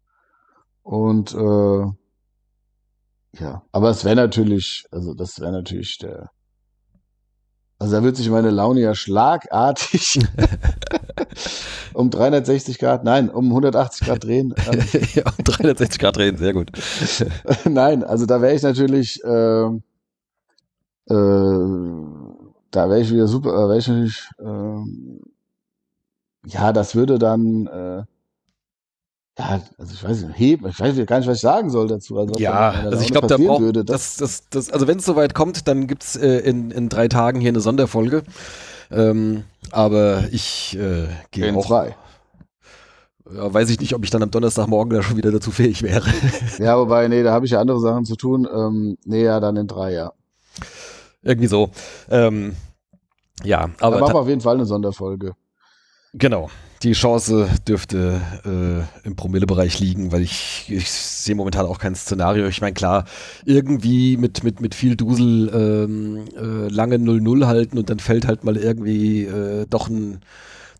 Und äh, ja, aber es wäre natürlich, also das wäre natürlich der, also da wird sich meine Laune ja schlagartig um 360 Grad, nein, um 180 Grad drehen. Ähm, ja, 360 Grad drehen, sehr gut. Nein, also da wäre ich natürlich, ähm, äh, da wäre ich wieder super, äh, wäre ich natürlich, ähm, ja, das würde dann, äh, ja, also ich weiß nicht, heben, ich weiß gar nicht, was ich sagen soll dazu. Also Ja, da also ich glaube, da braucht würde, das, das, das, also wenn es soweit kommt, dann gibt's äh, in, in drei Tagen hier eine Sonderfolge. Ähm, aber ich äh, gehe auch, zwei. ja, weiß ich nicht, ob ich dann am Donnerstagmorgen da schon wieder dazu fähig wäre. Ja, wobei, nee, da habe ich ja andere Sachen zu tun. Ähm, nee, ja, dann in drei, ja. Irgendwie so. Ähm, ja, Da aber machen ta- wir auf jeden Fall eine Sonderfolge. genau. Die Chance dürfte äh, im Promillebereich liegen, weil ich, ich sehe momentan auch kein Szenario. Ich meine, klar, irgendwie mit, mit, mit viel Dusel ähm, äh, lange 0-0 halten und dann fällt halt mal irgendwie äh, doch ein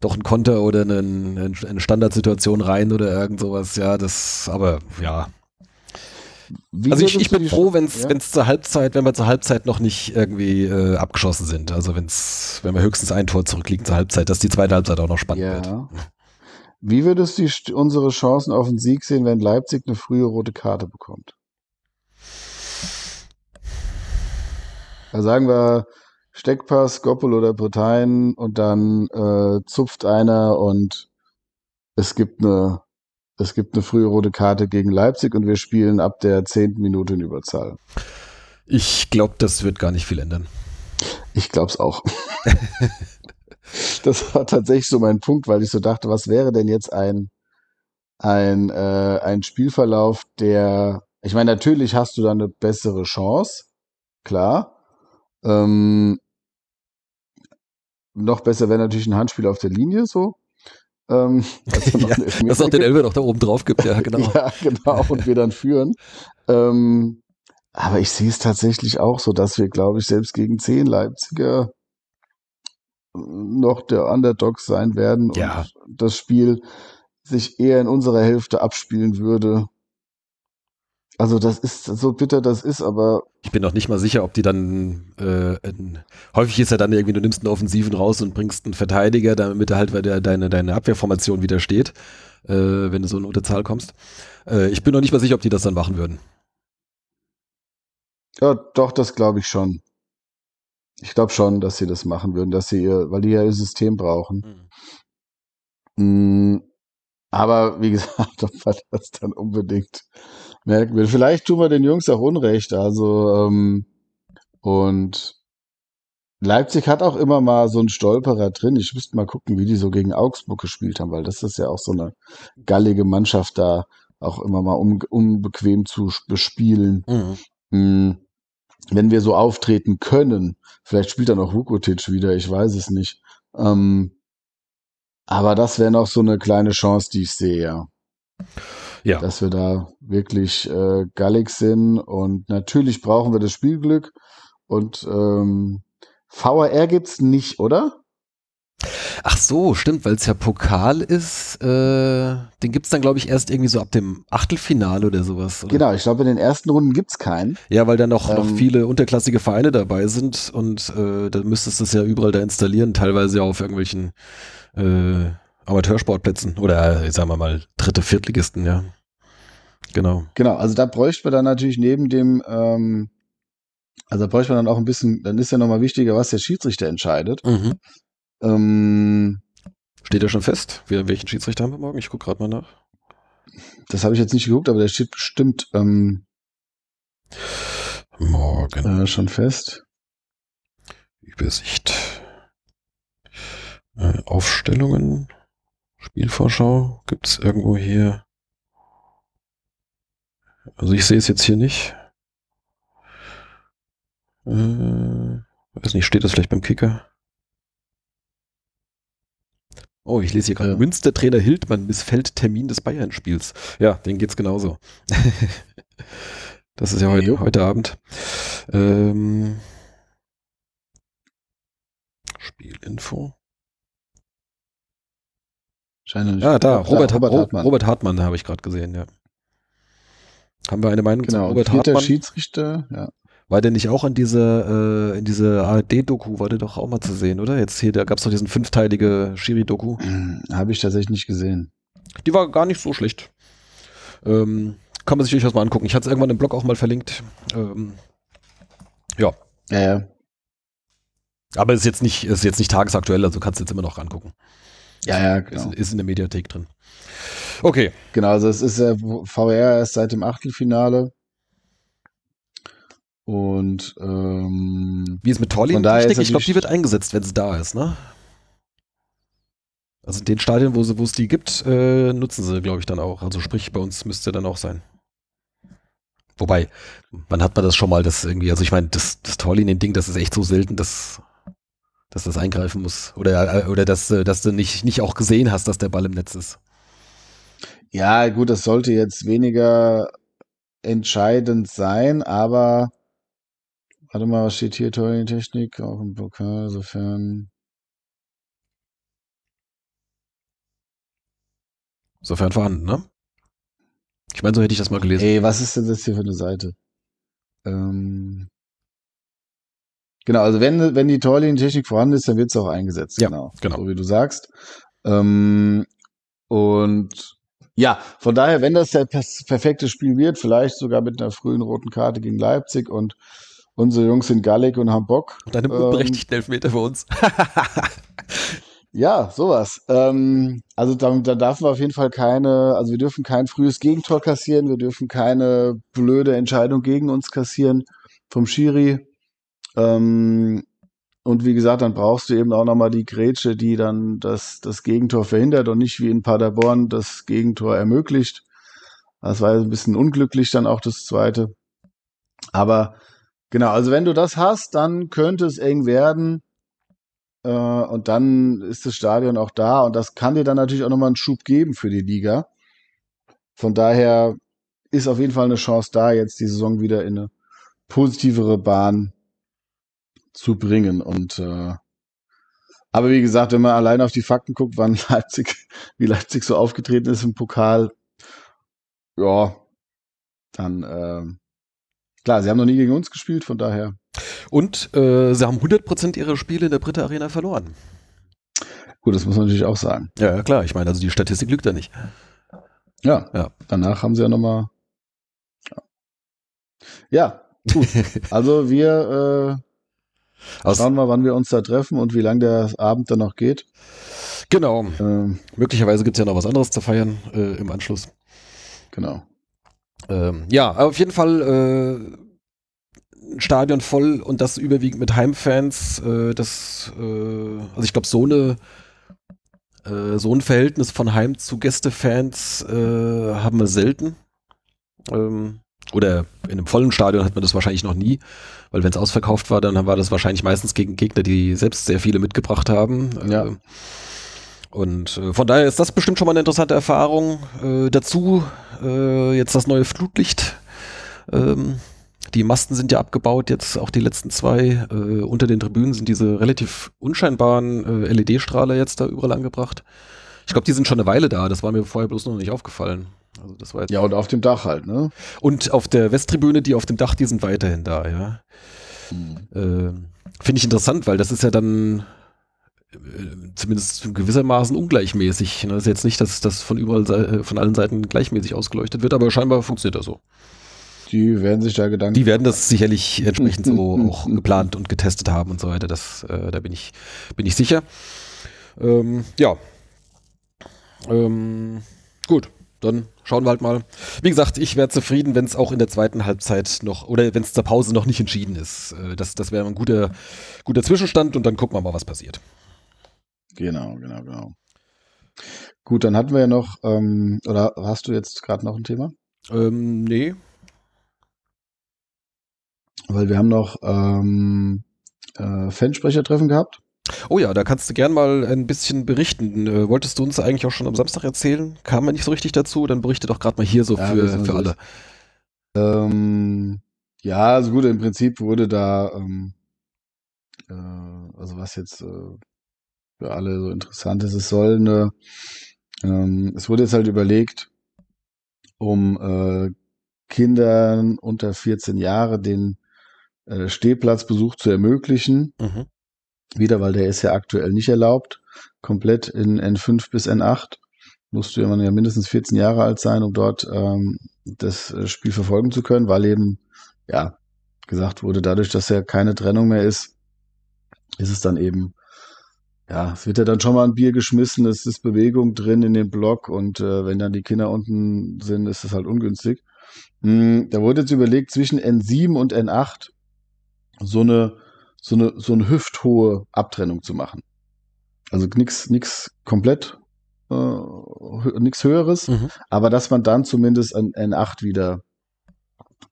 doch ein Konter oder eine, eine Standardsituation rein oder irgend sowas. Ja, das, aber ja. Wie also ich, ich bin froh, wenn es ja? zur Halbzeit, wenn wir zur Halbzeit noch nicht irgendwie äh, abgeschossen sind. Also wenn's, wenn wir höchstens ein Tor zurückliegen zur Halbzeit, dass die zweite Halbzeit auch noch spannend wird. Ja. Wie würdest du die, unsere Chancen auf den Sieg sehen, wenn Leipzig eine frühe rote Karte bekommt? Da sagen wir Steckpass, Goppel oder Bretagne und dann äh, zupft einer und es gibt eine es gibt eine frühe rote Karte gegen Leipzig und wir spielen ab der zehnten Minute in Überzahl. Ich glaube, das wird gar nicht viel ändern. Ich glaub's auch. das war tatsächlich so mein Punkt, weil ich so dachte, was wäre denn jetzt ein, ein, äh, ein Spielverlauf, der, ich meine, natürlich hast du da eine bessere Chance, klar. Ähm, noch besser wäre natürlich ein Handspiel auf der Linie so. Ähm, noch ja, dass auch den. Elber noch da oben drauf gibt, ja, genau. Ja, genau. Und wir dann führen. Ähm, aber ich sehe es tatsächlich auch so, dass wir, glaube ich, selbst gegen zehn Leipziger noch der Underdog sein werden Ja. und das Spiel sich eher in unserer Hälfte abspielen würde. Also das ist so bitter, das ist, aber Ich bin noch nicht mal sicher, ob die dann äh, in, häufig ist ja dann irgendwie, du nimmst einen Offensiven raus und bringst einen Verteidiger, damit er halt wieder deine, deine Abwehrformation wieder steht, äh, wenn du so in Unterzahl kommst. Äh, ich bin noch nicht mal sicher, ob die das dann machen würden. ja, doch, das glaube ich schon. Ich glaube schon, dass sie das machen würden, dass sie ihr, weil die ja ihr System brauchen. Mm, Aber wie gesagt, ob wir das dann unbedingt merken will. Vielleicht tun wir den Jungs auch Unrecht. Also, ähm, und Leipzig hat auch immer mal so einen Stolperer drin. Ich müsste mal gucken, wie die so gegen Augsburg gespielt haben, weil das ist ja auch so eine gallige Mannschaft da auch immer mal un unbequem zu bespielen. Mhm. Mm. wenn wir so auftreten können, vielleicht spielt dann auch Vukotic wieder, ich weiß es nicht. Ähm, aber das wäre noch so eine kleine Chance, die ich sehe, ja. Ja. Dass wir da wirklich äh, gallig sind und natürlich brauchen wir das Spielglück und ähm, VAR gibt's nicht, oder? Ach so, stimmt, weil es ja Pokal ist. Äh, den gibt's dann, glaube ich, erst irgendwie so ab dem Achtelfinale oder sowas. Oder? Genau, ich glaube, in den ersten Runden gibt's keinen. Ja, weil da noch, noch Ähm, viele unterklassige Vereine dabei sind und äh, dann müsstest du es ja überall da installieren, teilweise ja auf irgendwelchen äh, Amateursportplätzen oder sagen wir mal dritte, Viertligisten, ja. Genau. Genau, also da bräuchte man dann natürlich neben dem, ähm, also da bräuchte man dann auch ein bisschen, dann ist ja nochmal wichtiger, was der Schiedsrichter entscheidet. Mhm. Ähm, Steht ja schon fest? Wir, welchen Schiedsrichter haben wir morgen? Ich gucke gerade mal nach. das habe ich jetzt nicht geguckt, aber der steht bestimmt ähm, Morgen. äh, schon fest. Übersicht. Äh, Aufstellungen. Spielvorschau. Gibt es irgendwo hier? Also ich sehe es jetzt hier nicht. Äh, weiß nicht, steht das vielleicht beim Kicker? Oh, ich lese hier gerade. Ja. Münstertrainer Hildmann missfällt Termin des Bayern-Spiels. Ja, denen geht's genauso. das ist ja heute, heute Abend. Ähm, Spielinfo. Nicht. Ja, da, Robert, Robert Ro- Hartmann. Robert Hartmann habe ich gerade gesehen, ja. Haben wir eine Meinung zu Genau, Robert vierter Hartmann? Schiedsrichter, ja. War der nicht auch in dieser, äh, in dieser ARD-Doku, war der doch auch mal zu sehen, oder? Jetzt hier, da gab es doch diesen fünfteilige Schiri-Doku. Hm, Habe ich tatsächlich nicht gesehen. Die war gar nicht so schlecht. Ähm, kann man sich durchaus mal angucken. Ich hatte es irgendwann im Blog auch mal verlinkt. Ähm, ja, Ja, ja. aber ist jetzt nicht, ist jetzt nicht tagesaktuell, also kannst du jetzt immer noch angucken. Ja, ja, Ist, genau. ist in der Mediathek drin. Okay. Genau, also es ist ja VR erst seit dem Achtelfinale. Und ähm, Wie ist mit Torlinientechnik? ist Ich glaube, die wird eingesetzt, wenn sie da ist, ne? Also in den Stadien, wo sie- wo es die gibt, äh, nutzen sie, glaube ich, dann auch. Also sprich, bei uns müsste dann auch sein. Wobei, wann hat man das schon mal, das irgendwie, also ich meine, das, das Torlinien-Ding, das ist echt so selten, dass, dass das eingreifen muss. Oder, äh, oder dass, äh, dass du nicht, nicht auch gesehen hast, dass der Ball im Netz ist. ja, gut, das sollte jetzt weniger entscheidend sein, aber warte mal, was steht hier? Torlinientechnik, auch im Pokal, sofern. Sofern vorhanden, ne? Ich meine, so hätte ich das mal gelesen. Ey, was ist denn das hier für eine Seite? Ähm, genau, also wenn, wenn die Torlinientechnik vorhanden ist, dann wird es auch eingesetzt. Ja, genau, genau. So wie du sagst. Ähm, und ja, von daher, wenn das der perfekte Spiel wird, vielleicht sogar mit einer frühen roten Karte gegen Leipzig und unsere Jungs sind gallig und haben Bock. Und einem ähm, unberechtigten Elfmeter für uns. Ja, sowas. Ähm, also da, da darf man auf jeden Fall keine, also wir dürfen kein frühes Gegentor kassieren, wir dürfen keine blöde Entscheidung gegen uns kassieren vom Schiri. Ähm, und wie gesagt, dann brauchst du eben auch nochmal die Grätsche, die dann das, das Gegentor verhindert und nicht wie in Paderborn das Gegentor ermöglicht. Das war ein bisschen unglücklich dann auch das zweite. Aber genau, also wenn du das hast, dann könnte es eng werden. Äh, und dann ist das Stadion auch da und das kann dir dann natürlich auch nochmal einen Schub geben für die Liga. Von daher ist auf jeden Fall eine Chance da, jetzt die Saison wieder in eine positivere Bahn zu bringen. Und äh, aber wie gesagt, wenn man allein auf die Fakten guckt, wann Leipzig, wie Leipzig so aufgetreten ist im Pokal, ja, dann ähm, klar, sie haben noch nie gegen uns gespielt, von daher. Und äh, sie haben 100% ihrer Spiele in der Britta Arena verloren. Gut, das muss man natürlich auch sagen. Ja, ja, klar. Ich meine, also die Statistik lügt ja nicht. Ja, Ja. danach haben sie ja nochmal. Ja, gut. Also wir äh, Aus, schauen mal, wann wir uns da treffen und wie lang der Abend dann noch geht. genau. Ähm, Möglicherweise gibt es ja noch was anderes zu feiern äh, im Anschluss. genau. Ähm, ja, auf jeden Fall äh, ein Stadion voll und das überwiegend mit Heimfans. Äh, das, äh, also ich glaube, so eine äh, so ein Verhältnis von Heim zu Gästefans äh, haben wir selten. Ähm, Oder in einem vollen Stadion hat man das wahrscheinlich noch nie, weil wenn es ausverkauft war, dann war das wahrscheinlich meistens gegen Gegner, die selbst sehr viele mitgebracht haben. Ja. Äh, Und äh, von daher ist das bestimmt schon mal eine interessante Erfahrung. Äh, dazu äh, jetzt das neue Flutlicht. Ähm, die Masten sind ja abgebaut, jetzt auch die letzten zwei. Äh, unter den Tribünen sind diese relativ unscheinbaren äh, LED-Strahler jetzt da überall angebracht. Ich glaube, die sind schon eine Weile da. Das war mir vorher bloß noch nicht aufgefallen. Also das war Ja, und auf dem Dach halt, ne? und auf der Westtribüne, die auf dem Dach, die sind weiterhin da, ja. Ähm, Finde ich interessant, weil das ist ja dann äh, zumindest gewissermaßen ungleichmäßig. Ne? Das ist jetzt nicht, dass das von überall äh, von allen Seiten gleichmäßig ausgeleuchtet wird, aber scheinbar funktioniert das so. Die werden sich da Gedanken. Die werden das sicherlich entsprechend so auch geplant und getestet haben und so weiter. Das, äh, da bin ich, bin ich sicher. Ähm, ja. Ähm, gut, dann schauen wir halt mal. Wie gesagt, ich wäre zufrieden, wenn es auch in der zweiten Halbzeit noch, oder wenn es zur Pause noch nicht entschieden ist. Äh, das das wäre ein guter, guter Zwischenstand und dann gucken wir mal, was passiert. Genau, genau, genau. Gut, dann hatten wir ja noch, ähm, oder hast du jetzt gerade noch ein Thema? Ähm, nee. Weil wir haben noch ähm, äh, Fansprechertreffen gehabt. Oh ja, da kannst du gern mal ein bisschen berichten. Äh, wolltest du uns eigentlich auch schon am Samstag erzählen? Kam mir nicht so richtig dazu, dann berichte doch gerade mal hier so Ja, für, für alle. Ähm, ja, also gut, im Prinzip wurde da, ähm, äh, also was jetzt äh, für alle so interessant ist, es soll eine, ähm, es wurde jetzt halt überlegt, um äh, Kindern unter 14 Jahre den äh, Stehplatzbesuch zu ermöglichen. Mhm. Wieder, weil der ist ja aktuell nicht erlaubt. Komplett in N5 bis N8 musst du ja, ja mindestens 14 Jahre alt sein, um dort ähm, das äh, Spiel verfolgen zu können, weil eben, ja, gesagt wurde, dadurch, dass ja keine Trennung mehr ist, ist es dann eben, ja, es wird ja dann schon mal ein Bier geschmissen, es ist Bewegung drin in dem Block und äh, wenn dann die Kinder unten sind, ist das halt ungünstig. Hm, da wurde jetzt überlegt, zwischen N7 und N8 so eine, so eine, so eine hüfthohe Abtrennung zu machen. Also nix, nix komplett, äh, hö- nix höheres, Mhm. aber dass man dann zumindest an N8 wieder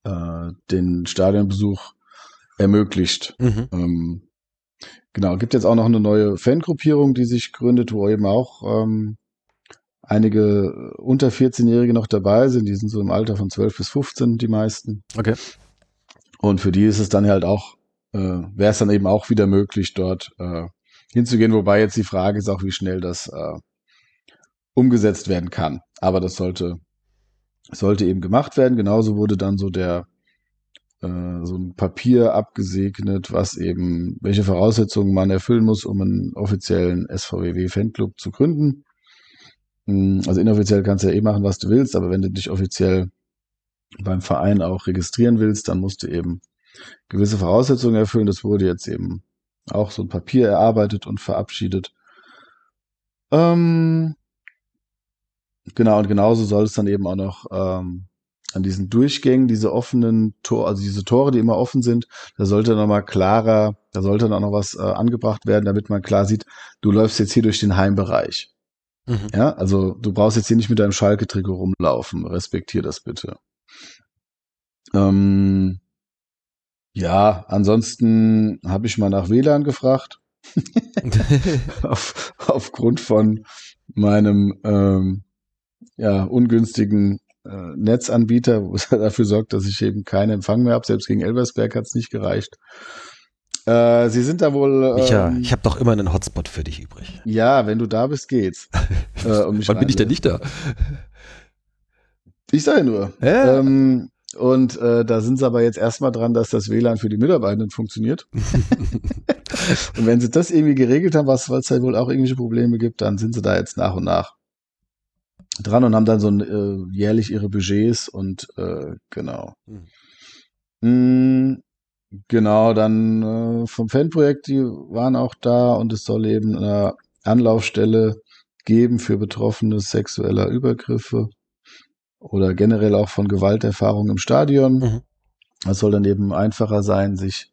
äh, den Stadionbesuch ermöglicht. Mhm. Ähm, genau, gibt jetzt auch noch eine neue Fangruppierung, die sich gründet, wo eben auch ähm, einige unter 14-Jährige noch dabei sind. Die sind so im Alter von 12 bis 15, die meisten. Okay. Und für die ist es dann halt auch, äh, wäre es dann eben auch wieder möglich, dort äh, hinzugehen. Wobei jetzt die Frage ist auch, wie schnell das äh, umgesetzt werden kann. Aber das sollte, sollte eben gemacht werden. Genauso wurde dann so der äh, so ein Papier abgesegnet, was eben, welche Voraussetzungen man erfüllen muss, um einen offiziellen SVWW-Fanclub zu gründen. Mm, Also inoffiziell kannst du ja eh machen, was du willst, aber wenn du dich offiziell beim Verein auch registrieren willst, dann musst du eben gewisse Voraussetzungen erfüllen. Das wurde jetzt eben auch so ein Papier erarbeitet und verabschiedet. Ähm, genau, und genauso soll es dann eben auch noch ähm, an diesen Durchgängen, diese offenen Tore, also diese Tore, die immer offen sind, da sollte noch mal klarer, da sollte dann auch noch was äh, angebracht werden, damit man klar sieht, du läufst jetzt hier durch den Heimbereich. Mhm. Ja, also du brauchst jetzt hier nicht mit deinem Schalke-Trikot rumlaufen. Respektier das bitte. Ähm, ja, ansonsten habe ich mal nach WLAN gefragt. Auf, aufgrund von meinem ähm, ja, ungünstigen äh, Netzanbieter, wo es dafür sorgt, dass ich eben keinen Empfang mehr habe. Selbst gegen Elversberg hat es nicht gereicht. Äh, sie sind da wohl. Micha, ähm, ich habe doch immer einen Hotspot für dich übrig. ja, wenn du da bist, geht's. Äh, mich Wann bin ich denn nicht da? Ich sage nur. Hä? Ähm, und äh, da sind sie aber jetzt erstmal dran, dass das WLAN für die Mitarbeitenden funktioniert. und wenn sie das irgendwie geregelt haben, was weil es ja wohl auch irgendwelche Probleme gibt, dann sind sie da jetzt nach und nach dran und haben dann so ein, äh, jährlich ihre Budgets und äh, genau. Mm, genau, dann äh, vom Fanprojekt, die waren auch da und es soll eben eine Anlaufstelle geben für Betroffene sexueller Übergriffe oder generell auch von Gewalterfahrung im Stadion. Mhm. Es soll dann eben einfacher sein, sich,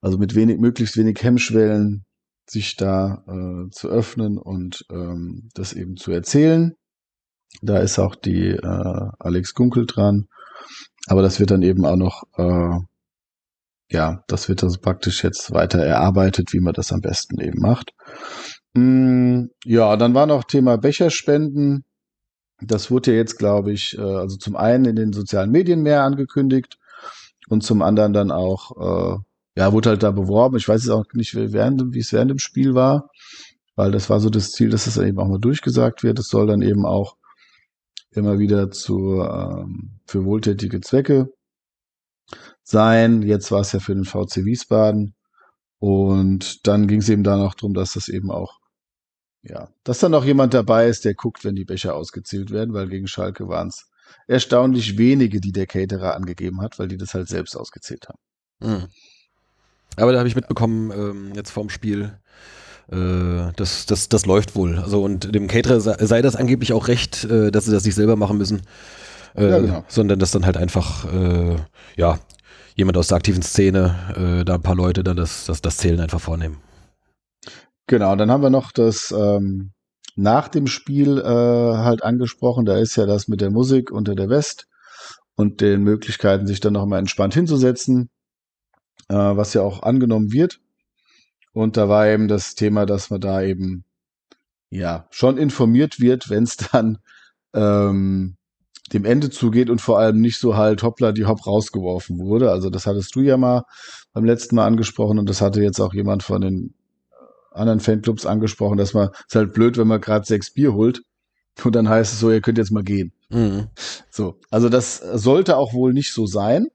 also mit wenig, möglichst wenig Hemmschwellen, sich da äh, zu öffnen und ähm, das eben zu erzählen. Da ist auch die äh, Alex Gunkel dran. Aber das wird dann eben auch noch, äh, ja, das wird also praktisch jetzt weiter erarbeitet, wie man das am besten eben macht. Mm, ja, dann war noch Thema Becherspenden. Das wurde ja jetzt, glaube ich, äh, also zum einen in den sozialen Medien mehr angekündigt und zum anderen dann auch, äh, ja, wurde halt da beworben. Ich weiß jetzt auch nicht, während, wie es während dem Spiel war, weil das war so das Ziel, dass das eben auch mal durchgesagt wird. Es soll dann eben auch immer wieder zu, ähm, für wohltätige Zwecke sein. Jetzt war es ja für den VC Wiesbaden. Und dann ging es eben da noch drum, dass das eben auch, ja, dass dann noch jemand dabei ist, der guckt, wenn die Becher ausgezählt werden, weil gegen Schalke waren es erstaunlich wenige, die der Caterer angegeben hat, weil die das halt selbst ausgezählt haben. Mhm. Aber da habe ich mitbekommen, ähm, jetzt vorm Spiel, äh, das, das, das läuft wohl. Also und dem Caterer sei, sei das angeblich auch recht, äh, dass sie das nicht selber machen müssen. Äh, Ja, genau. Sondern dass dann halt einfach, äh, ja, jemand aus der aktiven Szene, äh, da ein paar Leute dann das, das, das Zählen einfach vornehmen. Genau, dann haben wir noch das ähm, nach dem Spiel äh, halt angesprochen. Da ist ja das mit der Musik unter der West und den Möglichkeiten, sich dann nochmal entspannt hinzusetzen, äh, was ja auch angenommen wird. Und da war eben das Thema, dass man da eben ja schon informiert wird, wenn es dann ähm, dem Ende zugeht und vor allem nicht so halt hoppla die Hopp rausgeworfen wurde. Also das hattest du ja mal beim letzten Mal angesprochen und das hatte jetzt auch jemand von den anderen Fanclubs angesprochen, dass man ist halt blöd, wenn man gerade sechs Bier holt und dann heißt es so, ihr könnt jetzt mal gehen. Mhm. So, also das sollte auch wohl nicht so sein,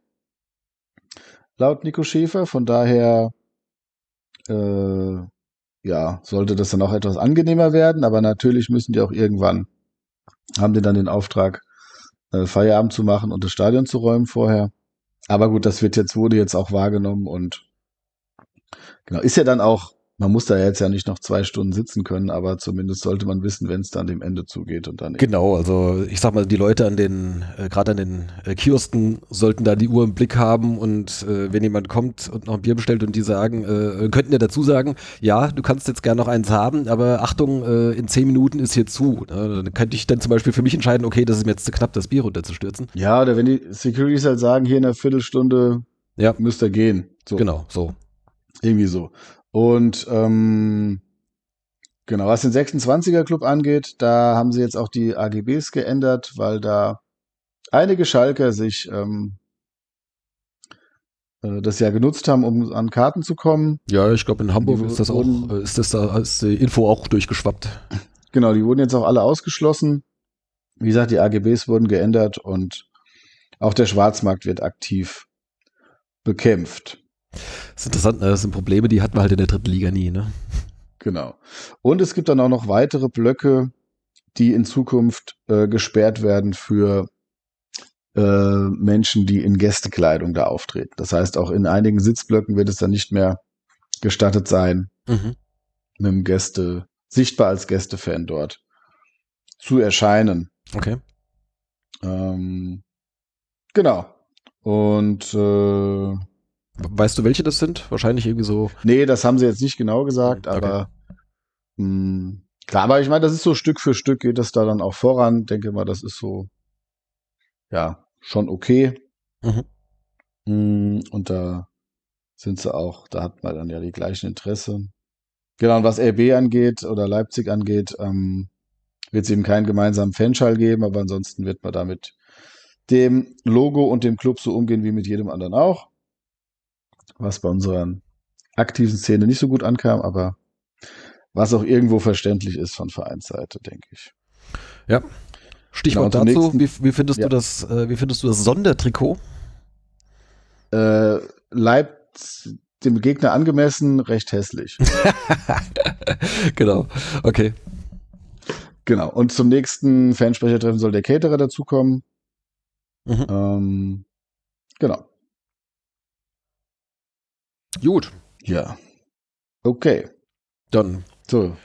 laut Nico Schäfer. Von daher, äh, ja, sollte das dann auch etwas angenehmer werden. Aber natürlich müssen die auch irgendwann haben die dann den Auftrag, äh, Feierabend zu machen und das Stadion zu räumen vorher. Aber gut, das wird jetzt wurde jetzt auch wahrgenommen und genau ist ja dann auch man muss da jetzt ja nicht noch zwei Stunden sitzen können, aber zumindest sollte man wissen, wenn es dann dem Ende zugeht und dann Genau, also ich sag mal, die Leute an den, äh, gerade an den äh, Kiosken sollten da die Uhr im Blick haben und äh, wenn jemand kommt und noch ein Bier bestellt und die sagen, äh, könnten ja dazu sagen, ja, du kannst jetzt gerne noch eins haben, aber Achtung, äh, in zehn Minuten ist hier zu. Ne? Dann könnte ich dann zum Beispiel für mich entscheiden, okay, das ist mir jetzt zu knapp, das Bier runterzustürzen. Ja, oder wenn die Securities halt sagen, hier in einer Viertelstunde Ja. müsst ihr gehen. So, Genau, so. irgendwie so. Und ähm, genau, was den 26er Club angeht, da haben sie jetzt auch die AGBs geändert, weil da einige Schalker sich ähm, äh, das ja genutzt haben, um an Karten zu kommen. Ja, ich glaube in Hamburg Die ist das auch, wurden- äh, ist das da, ist die Info auch durchgeschwappt. Genau, die wurden jetzt auch alle ausgeschlossen. Wie gesagt, die AGBs wurden geändert und auch der Schwarzmarkt wird aktiv bekämpft. Das ist interessant, ne? das sind Probleme, die hatten wir halt in der dritten Liga nie, ne? Genau. Und es gibt dann auch noch weitere Blöcke, die in Zukunft äh, gesperrt werden für äh, Menschen, die in Gästekleidung da auftreten. Das heißt, auch in einigen Sitzblöcken wird es dann nicht mehr gestattet sein, Mhm. mit dem Gäste, sichtbar als Gästefan dort zu erscheinen. Okay. Ähm, genau. Und äh, Weißt du, welche das sind? Wahrscheinlich irgendwie so. nee, das haben sie jetzt nicht genau gesagt, Okay. aber mh, klar, aber ich meine, das ist so Stück für Stück geht das da dann auch voran. Denke mal, das ist so ja schon okay. Mhm. Mm, Und da sind sie auch, da hat man dann ja die gleichen Interesse. Genau, und was RB angeht oder Leipzig angeht, ähm, wird es eben keinen gemeinsamen Fanschall geben, aber ansonsten wird man da mit dem Logo und dem Club so umgehen wie mit jedem anderen auch. Was bei unserer aktiven Szene nicht so gut ankam, aber was auch irgendwo verständlich ist von Vereinsseite, denke ich. Stichwort Genau, dazu, nächsten- wie, wie findest Ja. du das, äh, wie findest du das Sondertrikot? Äh, Leipzig dem Gegner angemessen, recht hässlich. genau. Okay. Genau. Und zum nächsten Fansprechertreffen soll der Caterer dazukommen. Mhm. Ähm, genau. Gut. Ja. Okay. Dann So.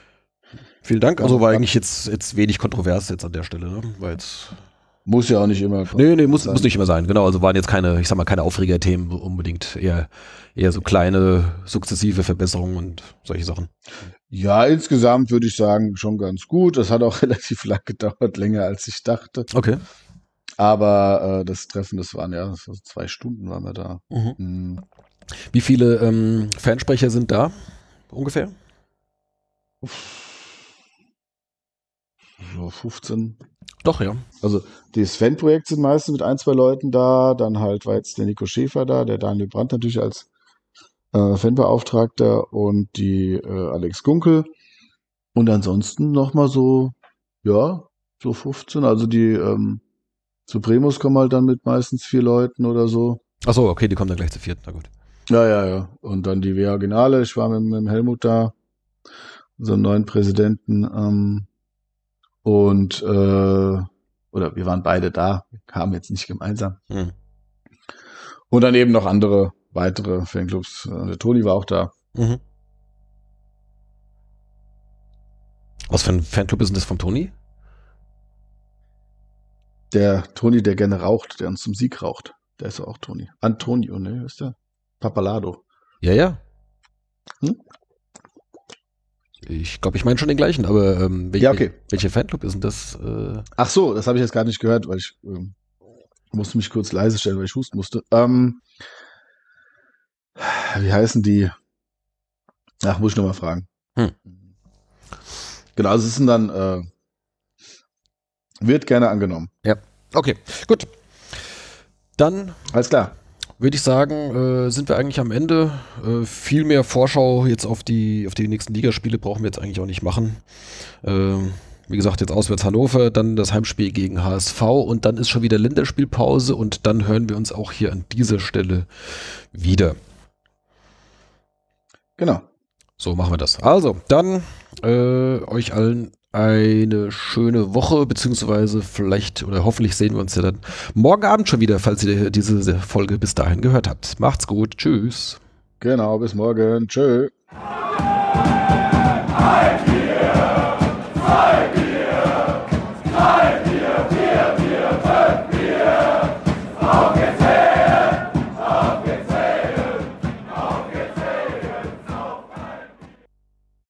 vielen Dank. Also Also, war eigentlich jetzt, jetzt wenig kontrovers jetzt an der Stelle, ne? War jetzt. Muss ja auch nicht immer. Nee, nee, muss, sein. muss nicht immer sein. Genau. Also waren jetzt keine, ich sag mal, keine Aufregerthemen unbedingt. Eher, eher so kleine, sukzessive Verbesserungen und solche Sachen. Ja, insgesamt würde ich sagen, schon ganz gut. Das hat auch relativ lang gedauert, länger als ich dachte. Okay. Aber äh, das Treffen, das waren ja das war zwei Stunden waren wir da. Mhm. Wie viele ähm, Fansprecher sind da ungefähr? so 15. Doch, ja. Also das Fanprojekt sind meistens mit ein, zwei Leuten da. Dann halt war jetzt der Nico Schäfer da, der Daniel Brandt natürlich als äh, Fanbeauftragter und die äh, Alex Gunkel. Und ansonsten nochmal so, ja, so 15. Also die ähm, Supremos kommen halt dann mit meistens vier Leuten oder so. Achso, okay, die kommen dann gleich zu viert. Na gut. Ja, ja, ja. Und dann die Weaginale. Ich war mit, mit dem Helmut da, unserem neuen Präsidenten. Ähm, und, äh, oder wir waren beide da, kamen jetzt nicht gemeinsam. Hm. Und dann eben noch andere, weitere Fanclubs. Äh, Der Toni war auch da. Mhm. Was für ein Fanclub ist denn das vom Toni? Der Toni, der gerne raucht, der uns zum Sieg raucht. Der ist auch Toni. Antonio, ne, ist der? Papalado. Ja, ja. Hm? Ich glaube, ich meine schon den gleichen, aber ähm, welche, Ja, okay. welche Fanclub ist denn das? Äh, Ach so, das habe ich jetzt gar nicht gehört, weil ich ähm, musste mich kurz leise stellen, weil ich husten musste. Ähm, wie heißen die? Ach, muss ich nochmal fragen. Hm. Genau, also es sind dann, äh, wird gerne angenommen. okay, gut. Dann Alles klar. Würde ich sagen, äh, sind wir eigentlich am Ende. Äh, viel mehr Vorschau jetzt auf die, auf die nächsten Ligaspiele brauchen wir jetzt eigentlich auch nicht machen. Ähm, wie gesagt, jetzt auswärts Hannover, dann das Heimspiel gegen HSV und dann ist schon wieder Länderspielpause und dann hören wir uns auch hier an dieser Stelle wieder. Genau. So machen wir das. Also, dann äh, euch allen eine schöne Woche, beziehungsweise vielleicht oder hoffentlich sehen wir uns ja dann morgen Abend schon wieder, falls ihr diese Folge bis dahin gehört habt. Macht's gut. Tschüss. Genau, bis morgen. Tschö. Zeig